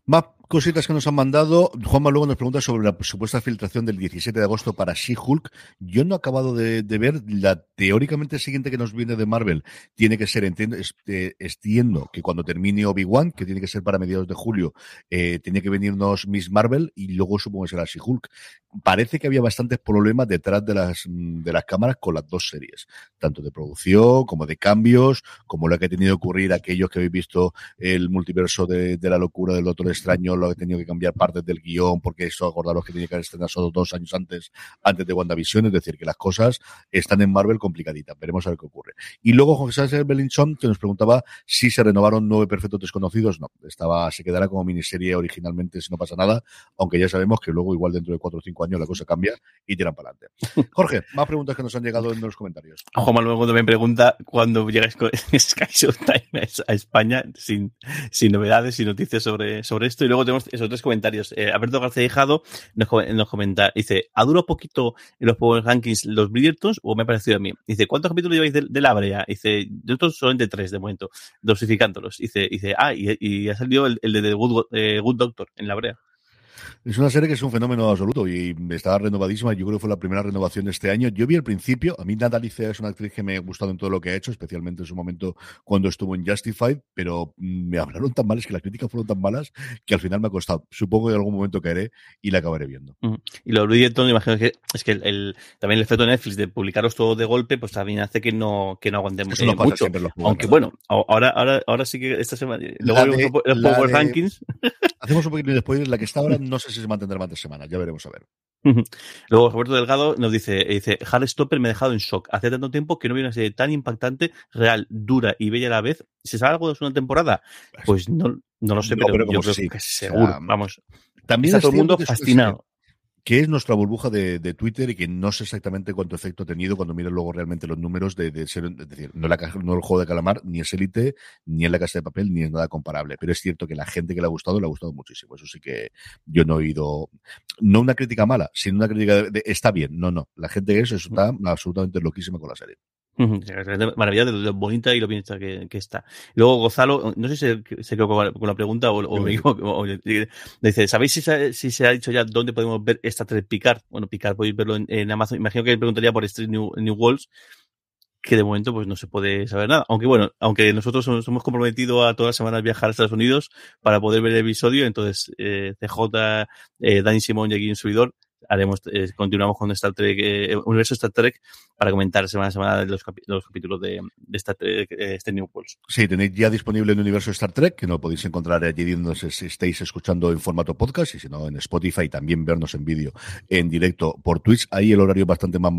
Más cositas que nos han mandado. Juanma luego nos pregunta sobre la supuesta filtración del 17 de agosto para She-Hulk. Yo no he acabado de, ver la teóricamente siguiente que nos viene de Marvel. Tiene que ser, entiendo, este, entiendo que cuando termine Obi-Wan, que tiene que ser para mediados de julio, eh, tiene que venirnos Miss Marvel y luego supongo que será She-Hulk. Parece que había bastantes problemas detrás de las, de las cámaras con las dos series, tanto de producción como de cambios, como lo que ha tenido que ocurrir aquellos que habéis visto el multiverso de, de la locura del Doctor Extraño lo ha tenido que cambiar partes del guion, porque eso acordaros que tenía que haber estrenado solo dos años antes, antes de WandaVision, es decir, que las cosas están en Marvel complicaditas. Veremos a ver qué ocurre. Y luego José Ángel Belinchón, que nos preguntaba si se renovaron nueve perfectos desconocidos. No, estaba, se quedará como miniserie originalmente si no pasa nada, aunque ya sabemos que luego, igual dentro de cuatro o cinco años, la cosa cambia y tiran para adelante. Jorge, más preguntas que nos han llegado en los comentarios. Juan Manuel me pregunta cuándo llegáis con Sky Showtime a España sin, sin novedades, sin noticias sobre, sobre esto. Y luego tenemos esos tres comentarios. Eh, Alberto García Hijado nos, nos, comenta, dice, ¿ha durado poquito en los Power Rankings los Bridgertons o me ha parecido a mí? Dice, ¿cuántos capítulos lleváis de, de la brea? Dice, nosotros solamente tres de momento, dosificándolos. Dice, dice ah, y, ha salido el, el de The Good, eh, Good Doctor en la brea. Es una serie que es un fenómeno absoluto y está renovadísima. Yo creo que fue la primera renovación de este año. Yo vi al principio, a mí Natalie es una actriz que me ha gustado en todo lo que ha hecho, especialmente en su momento cuando estuvo en Justified, pero me hablaron tan mal, es que las críticas fueron tan malas que al final me ha costado. Supongo que en algún momento caeré y la acabaré viendo. Uh -huh. Y lo Bridgerton, imagino que es que el, el, también el efecto de Netflix de publicaros todo de golpe, pues también hace que no, que no aguantemos Eso no eh, pasa mucho. Aunque bueno, ahora, ahora, ahora sí que esta semana, luego de- los Power de- Rankings. Hacemos un poquito de spoiler. La que está ahora no sé si se mantendrá más de semana. Ya veremos a ver. Luego Roberto Delgado nos dice, dice, Stopper me ha dejado en shock. Hace tanto tiempo que no vi una serie tan impactante, real, dura y bella a la vez. ¿Se sabe algo de una temporada? Pues no, no lo sé, No, pero, pero yo creo sí. que O seguro. sea, Vamos. También Está es todo el mundo fascinado. Que es nuestra burbuja de, de Twitter y que no sé exactamente cuánto efecto ha tenido cuando miras luego realmente los números de, de ser, es decir, no, la, no el juego de calamar, ni es élite, ni en la casa de papel, ni es nada comparable. Pero es cierto que la gente que le ha gustado, le ha gustado muchísimo. Eso sí que yo no he oído, no una crítica mala, sino una crítica de, de, está bien. No, no. La gente que eso está absolutamente loquísima con la serie. Maravilla de lo bonita y lo bien hecha que, que está. Luego Gonzalo, no sé si se, quedó con la- pregunta o, o me o- dice, ¿sabéis si se, si se ha dicho ya dónde podemos ver esta tres Picard? Bueno, Picard podéis verlo en, en Amazon. Imagino que preguntaría por Street New, New Walls, que de momento pues no se puede saber nada. Aunque bueno, aunque nosotros nos hemos comprometido a todas las semanas viajar a Estados Unidos para poder ver el episodio, entonces eh, CJ, eh, Dani Simón y aquí un subidor haremos, eh, continuamos con Star Trek, eh, Universo Star Trek, para comentar semana a semana los, los capítulos de, de Star Trek, eh, este New Worlds. Sí, tenéis ya disponible en Universo Star Trek, que no podéis encontrar allí donde si estéis escuchando en formato podcast y si no en Spotify, también vernos en vídeo en directo por Twitch. Ahí el horario es bastante más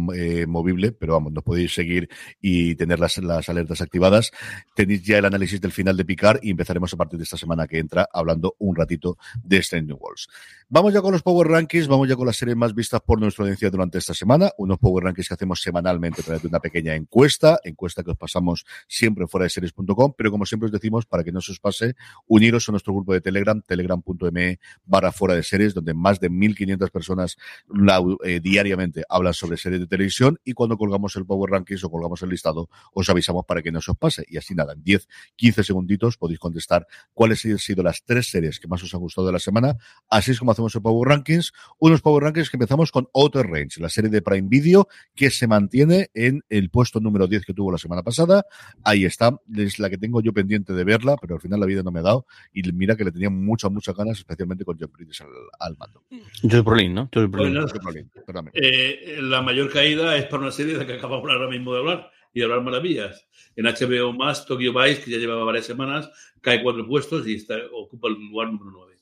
movible, pero vamos, nos podéis seguir y tener las, las alertas activadas. Tenéis ya el análisis del final de Picard y empezaremos a partir de esta semana que entra hablando un ratito de este New Worlds. Vamos ya con los Power Rankings, vamos ya con las series más vistas por nuestra audiencia durante esta semana, unos Power Rankings que hacemos semanalmente a través de una pequeña encuesta, encuesta que os pasamos siempre fuera de series.com, pero como siempre os decimos, para que no se os pase, uniros a nuestro grupo de Telegram, telegram.me barra fuera de series, donde más de 1.500 personas la- eh, diariamente hablan sobre series de televisión y cuando colgamos el Power Rankings o colgamos el listado, os avisamos para que no se os pase. Y así nada, en 10, 15 segunditos podéis contestar cuáles han sido las tres series que más os han gustado de la semana, así es como hacemos el Power Rankings, unos Power Rankings que empezamos con Outer Range, la serie de Prime Video que se mantiene en el puesto número 10 que tuvo la semana pasada. Ahí está, es la que tengo yo pendiente de verla, pero al final la vida no me ha dado y mira que le tenía muchas, muchas ganas, especialmente con John Bridges al, al mando. Joel Brolin, ¿no? Brolin. Bueno. Eh, la mayor caída es para una serie de la que acabamos ahora mismo de hablar y de hablar maravillas. En HBO más, Tokyo Vice, que ya llevaba varias semanas, cae cuatro puestos y está, ocupa el lugar número nueve.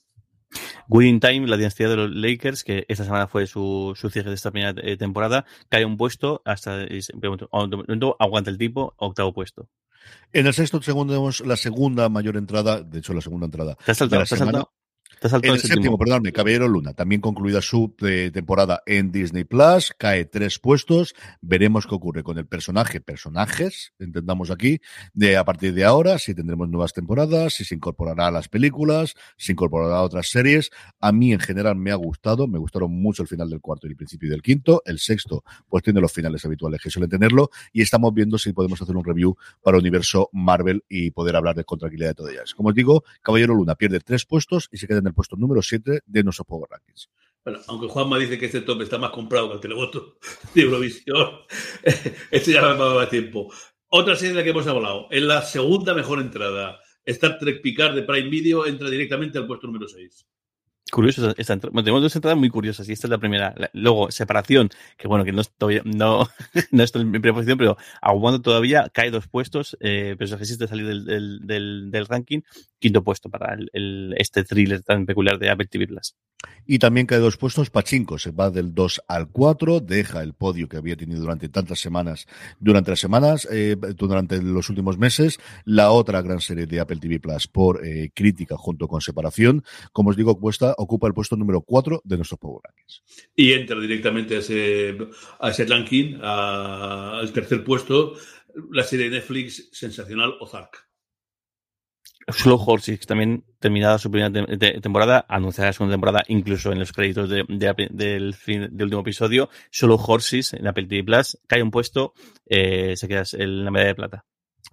Winning Time, la dinastía de los Lakers, que esta semana fue su, su cierre de esta primera eh, temporada, cae un puesto hasta, pregunto, aguanta el tipo, octavo puesto. En el sexto segundo tenemos la segunda mayor entrada, de hecho la segunda entrada ¿Te has saltado? de la ¿Te has semana. saltado? ¿Te el el séptimo, séptimo? perdóname, Caballero Luna, también concluida su eh, temporada en Disney Plus, cae tres puestos. Veremos qué ocurre con el personaje, personajes, entendamos aquí, de a partir de ahora, si tendremos nuevas temporadas, si se incorporará a las películas, si se incorporará a otras series. A mí en general me ha gustado, me gustaron mucho el final del cuarto y el principio del quinto. El sexto, pues tiene los finales habituales que suelen tenerlo, y estamos viendo si podemos hacer un review para Universo Marvel y poder hablar de con tranquilidad de todo ellas. Como os digo, Caballero Luna pierde tres puestos y se queda en el puesto número 7 de nuestros Power Rankings. Bueno, aunque Juanma dice que este top está más comprado que el televoto de Eurovisión, este ya dado más tiempo. Otra serie de la que hemos hablado, es la segunda mejor entrada. Star Trek Picard de Prime Video entra directamente al puesto número 6. Curioso, esta, bueno, tenemos dos entradas muy curiosas y esta es la primera. Luego, separación, que bueno, que no, es todavía, no, no está en primera posición, pero aguando todavía, cae dos puestos, eh, pero existe salir del, del, del, ranking, quinto puesto para el- este thriller tan peculiar de Apple TV Plus. Y también cae dos puestos Pachinko, se va del 2 al 4, deja el podio que había tenido durante tantas semanas, durante las semanas, eh, durante los últimos meses, la otra gran serie de Apple TV Plus por eh, crítica junto con separación, como os digo, cuesta, ocupa el puesto número 4 de nuestros Power Rankings. Y entra directamente a ese, a ese ranking, a- al tercer puesto, la serie de Netflix sensacional Ozark. Slow Horses también terminada su primera te te temporada, anunciada la segunda temporada, incluso en los créditos de, de, del, fin, del último episodio. Slow Horses en Apple TV Plus cae un puesto, eh, se queda en la medalla de plata.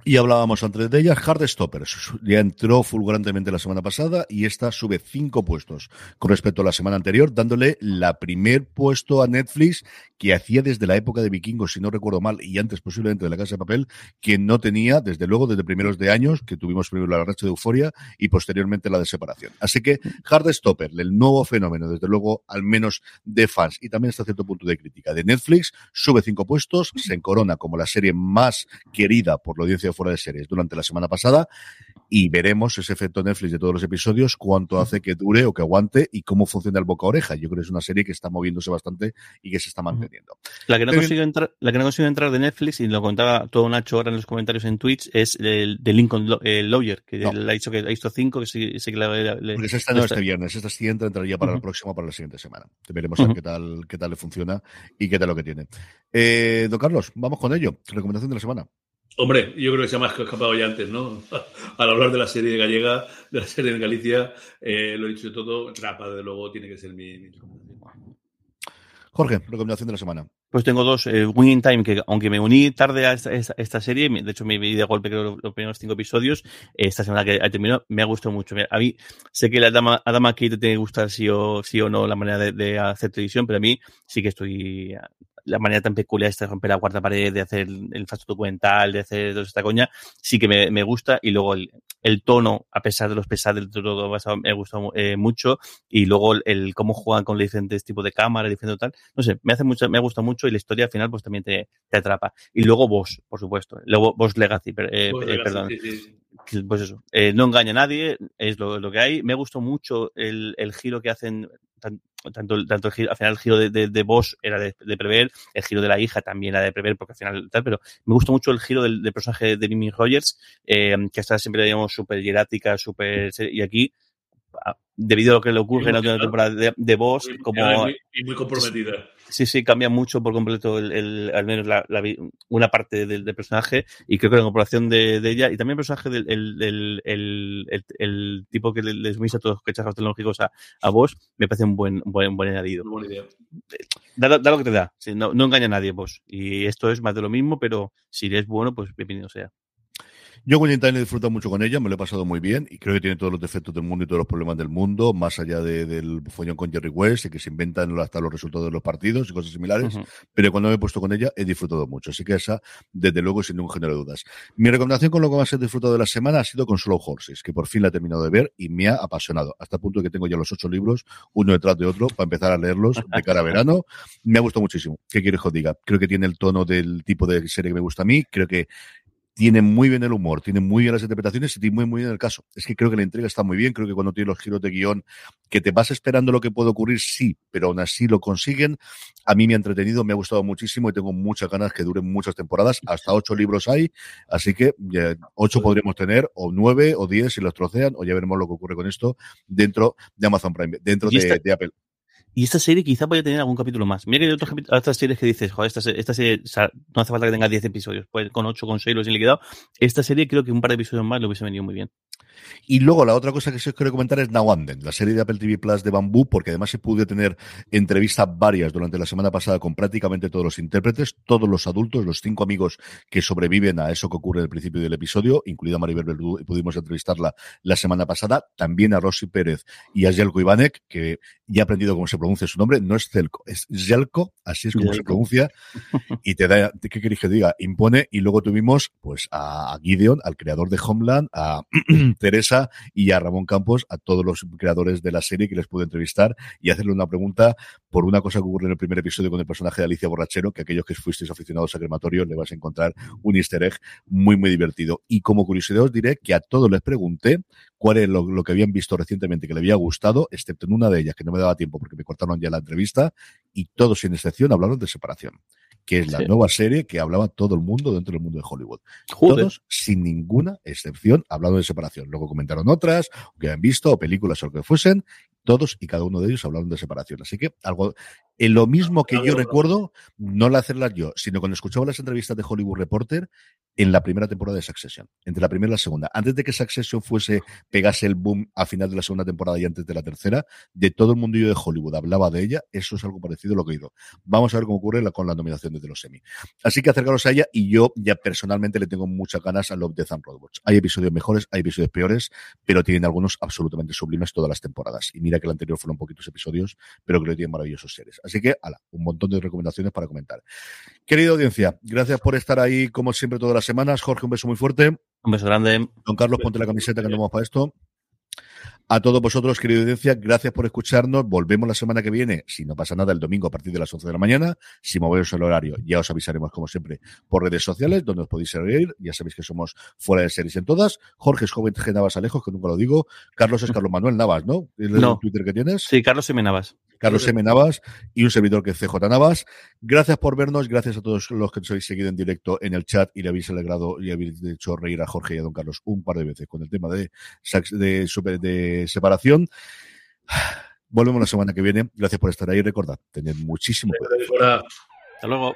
Y hablábamos antes de ella, Stoppers. Ya entró fulgurantemente la semana pasada y esta sube cinco puestos con respecto a la semana anterior, dándole la primer puesto a Netflix que hacía desde la época de Vikingos, si no recuerdo mal, y antes posiblemente de la Casa de Papel, que no tenía, desde luego, desde primeros de años, que tuvimos primero la racha de Euforia y posteriormente la de separación. Así que Stopper, el nuevo fenómeno, desde luego, al menos de fans y también hasta cierto punto de crítica de Netflix, sube cinco puestos, se encorona como la serie más querida por la audiencia fuera de series durante la semana pasada y veremos ese efecto Netflix de todos los episodios, cuánto hace que dure o que aguante y cómo funciona el boca a oreja. Yo creo que es una serie que está moviéndose bastante y que se está manteniendo. La que no consigo entrar, la que no consigo entrar de Netflix, y lo contaba todo Nacho ahora en los comentarios en Twitch, es el de Lincoln el Lawyer, que no. le ha dicho que ha visto cinco, que sí, sí que le, le, Porque esta no este viernes, esta siguiente entraría para uh -huh. el próximo, para la siguiente semana. Veremos uh -huh. qué tal, qué tal le funciona y qué tal lo que tiene. Eh, don Carlos, vamos con ello. Recomendación de la semana. Hombre, yo creo que se me ha escapado ya antes, ¿no? Al hablar de la serie gallega, de la serie en Galicia, eh, lo he dicho todo, Trapa, de luego, tiene que ser mi, mi recomendación. Jorge, recomendación de la semana. Pues tengo dos. Eh, Winning Time, que aunque me uní tarde a esta, esta, esta serie, de hecho me vi de golpe creo, los, los primeros cinco episodios, esta semana que terminó, me ha gustado mucho. A mí sé que la dama, a Dama Kate te tiene que gustar sí o, sí o no la manera de, de hacer televisión, pero a mí sí que estoy la manera tan peculiar esta de romper la cuarta pared, de hacer el falso documental, de hacer toda esta coña, sí que me, me gusta. Y luego el, el, tono, a pesar de los pesados del todo basado, me gusta eh, mucho. Y luego el, el, cómo juegan con diferentes tipos de cámara, diferentes tal. No sé, me hace mucho, me gusta mucho y la historia al final pues también te, te atrapa. Y luego vos, por supuesto. Luego vos Legacy, per, eh, Legacy perdón. Sí, sí pues eso, eh, no engaña a nadie, es lo, lo, que hay. Me gustó mucho el, el giro que hacen, tan, tanto, tanto el giro, al final el giro de, de, de Boss era de, de, prever, el giro de la hija también era de prever, porque al final tal, pero me gustó mucho el giro del, del personaje de Mimi Rogers, eh, que hasta siempre digamos súper hierática, súper, y aquí debido a lo que le ocurre en la última temporada de, Boss, como... Y muy comprometida. Sí, sí, cambia mucho por completo el, el al menos la, la, una parte del, del, personaje y creo que la incorporación de, de, ella y también el personaje del el, el, el, tipo que les sumisa a todos los quechas tecnológicos a, a vos me parece un buen, buen, buen añadido. Buena idea. Da, da, lo que te da, sí, no, no engaña a nadie vos y esto es más de lo mismo, pero si eres bueno, pues bienvenido sea. Yo Winning Time he disfrutado mucho con ella, me lo he pasado muy bien y creo que tiene todos los defectos del mundo y todos los problemas del mundo, más allá de, del follón con Jerry West y que se inventan hasta los resultados de los partidos y cosas similares, uh -huh. pero cuando me he puesto con ella he disfrutado mucho, así que esa, desde luego, sin ningún género de dudas. Mi recomendación con lo que más he disfrutado de la semana ha sido con Slow Horses, que por fin la he terminado de ver y me ha apasionado, hasta el punto de que tengo ya los ocho libros, uno detrás de otro, para empezar a leerlos de cara a verano. Me ha gustado muchísimo. ¿Qué quieres que os diga? Creo que tiene el tono del tipo de serie que me gusta a mí, creo que tiene muy bien el humor, tiene muy bien las interpretaciones y tiene muy, muy bien el caso. Es que creo que la entrega está muy bien, creo que cuando tiene los giros de guion, que te vas esperando lo que puede ocurrir, sí, pero aún así lo consiguen. A mí me ha entretenido, me ha gustado muchísimo y tengo muchas ganas que duren muchas temporadas. Hasta ocho libros hay, así que ya, ocho podríamos tener, o nueve, o diez si los trocean, o ya veremos lo que ocurre con esto dentro de Amazon Prime, dentro de, de Apple. Y esta serie quizá puede tener algún capítulo más. Mira que hay otras series que dices, joder, esta, serie no hace falta que tenga 10 episodios, pues con 8, con 6 los he liquidado. Esta serie creo que un par de episodios más le hubiese venido muy bien. Y luego la otra cosa que os quiero comentar es Nawanden, la serie de Apple TV Plus de Bambú, porque además se pudo tener entrevistas varias durante la semana pasada con prácticamente todos los intérpretes, todos los adultos, los cinco amigos que sobreviven a eso que ocurre al principio del episodio, incluida Maribel Verdú, y pudimos entrevistarla la semana pasada, también a Rosy Pérez y a Jelko Ivanek, que ya he aprendido cómo se pronuncia su nombre, no es Zelko, es Jelko, así es como se pronuncia, y te da, ¿qué queréis que diga? Impone, y luego tuvimos pues a Gideon, al creador de Homeland, a Teresa y a Ramón Campos, a todos los creadores de la serie que les pude entrevistar y hacerle una pregunta por una cosa que ocurre en el primer episodio con el personaje de Alicia Borrachero, que aquellos que fuisteis aficionados a crematorio le vas a encontrar un easter egg muy, muy divertido. Y como curiosidad os diré que a todos les pregunté cuál es lo, lo que habían visto recientemente que le había gustado, excepto en una de ellas que no me daba tiempo porque me cortaron ya la entrevista, y todos sin excepción hablaron de separación que es la sí. nueva serie que hablaba todo el mundo dentro del mundo de Hollywood. Joder. Todos, sin ninguna excepción, hablando de separación. Luego comentaron otras, que han visto, o películas o lo que fuesen, todos y cada uno de ellos hablaron de separación. Así que algo En lo mismo que yo recuerdo, no la hacerlas yo, sino cuando escuchaba las entrevistas de Hollywood Reporter en la primera temporada de Succession, entre la primera y la segunda. Antes de que Succession fuese, pegase el boom a final de la segunda temporada y antes de la tercera, de todo el mundillo de Hollywood hablaba de ella, eso es algo parecido a lo que he ido. Vamos a ver cómo ocurre con la nominación de los Emmy. Así que acercaros a ella y yo ya personalmente le tengo muchas ganas a Love, Death and Robots. Hay episodios mejores, hay episodios peores, pero tienen algunos absolutamente sublimes todas las temporadas. Y mira que el anterior fueron poquitos episodios, pero creo que tienen maravillosos seres. Así que, ala, un montón de recomendaciones para comentar. Querida audiencia, gracias por estar ahí como siempre todas las semanas. Jorge, un beso muy fuerte. Un beso grande. Don Carlos, ponte la camiseta que no vamos para esto. A todos vosotros, querida audiencia, gracias por escucharnos. Volvemos la semana que viene, si no pasa nada, el domingo a partir de las 11 de la mañana. Si movemos el horario, ya os avisaremos, como siempre, por redes sociales, donde os podéis seguir. Ya sabéis que somos fuera de series en todas. Jorge es joven G. Navas Alejos, que nunca lo digo. Carlos es Carlos Manuel Navas, ¿no? ¿El No. Twitter que tienes? Sí, Carlos M. Navas. Carlos M. Navas y un servidor que es CJ Navas. Gracias por vernos, gracias a todos los que nos habéis seguido en directo en el chat y le habéis alegrado y habéis hecho reír a Jorge y a don Carlos un par de veces con el tema de, sax- de, separación. Volvemos la semana que viene. Gracias por estar ahí. Recordad, tened muchísimo cuidado. Hasta luego.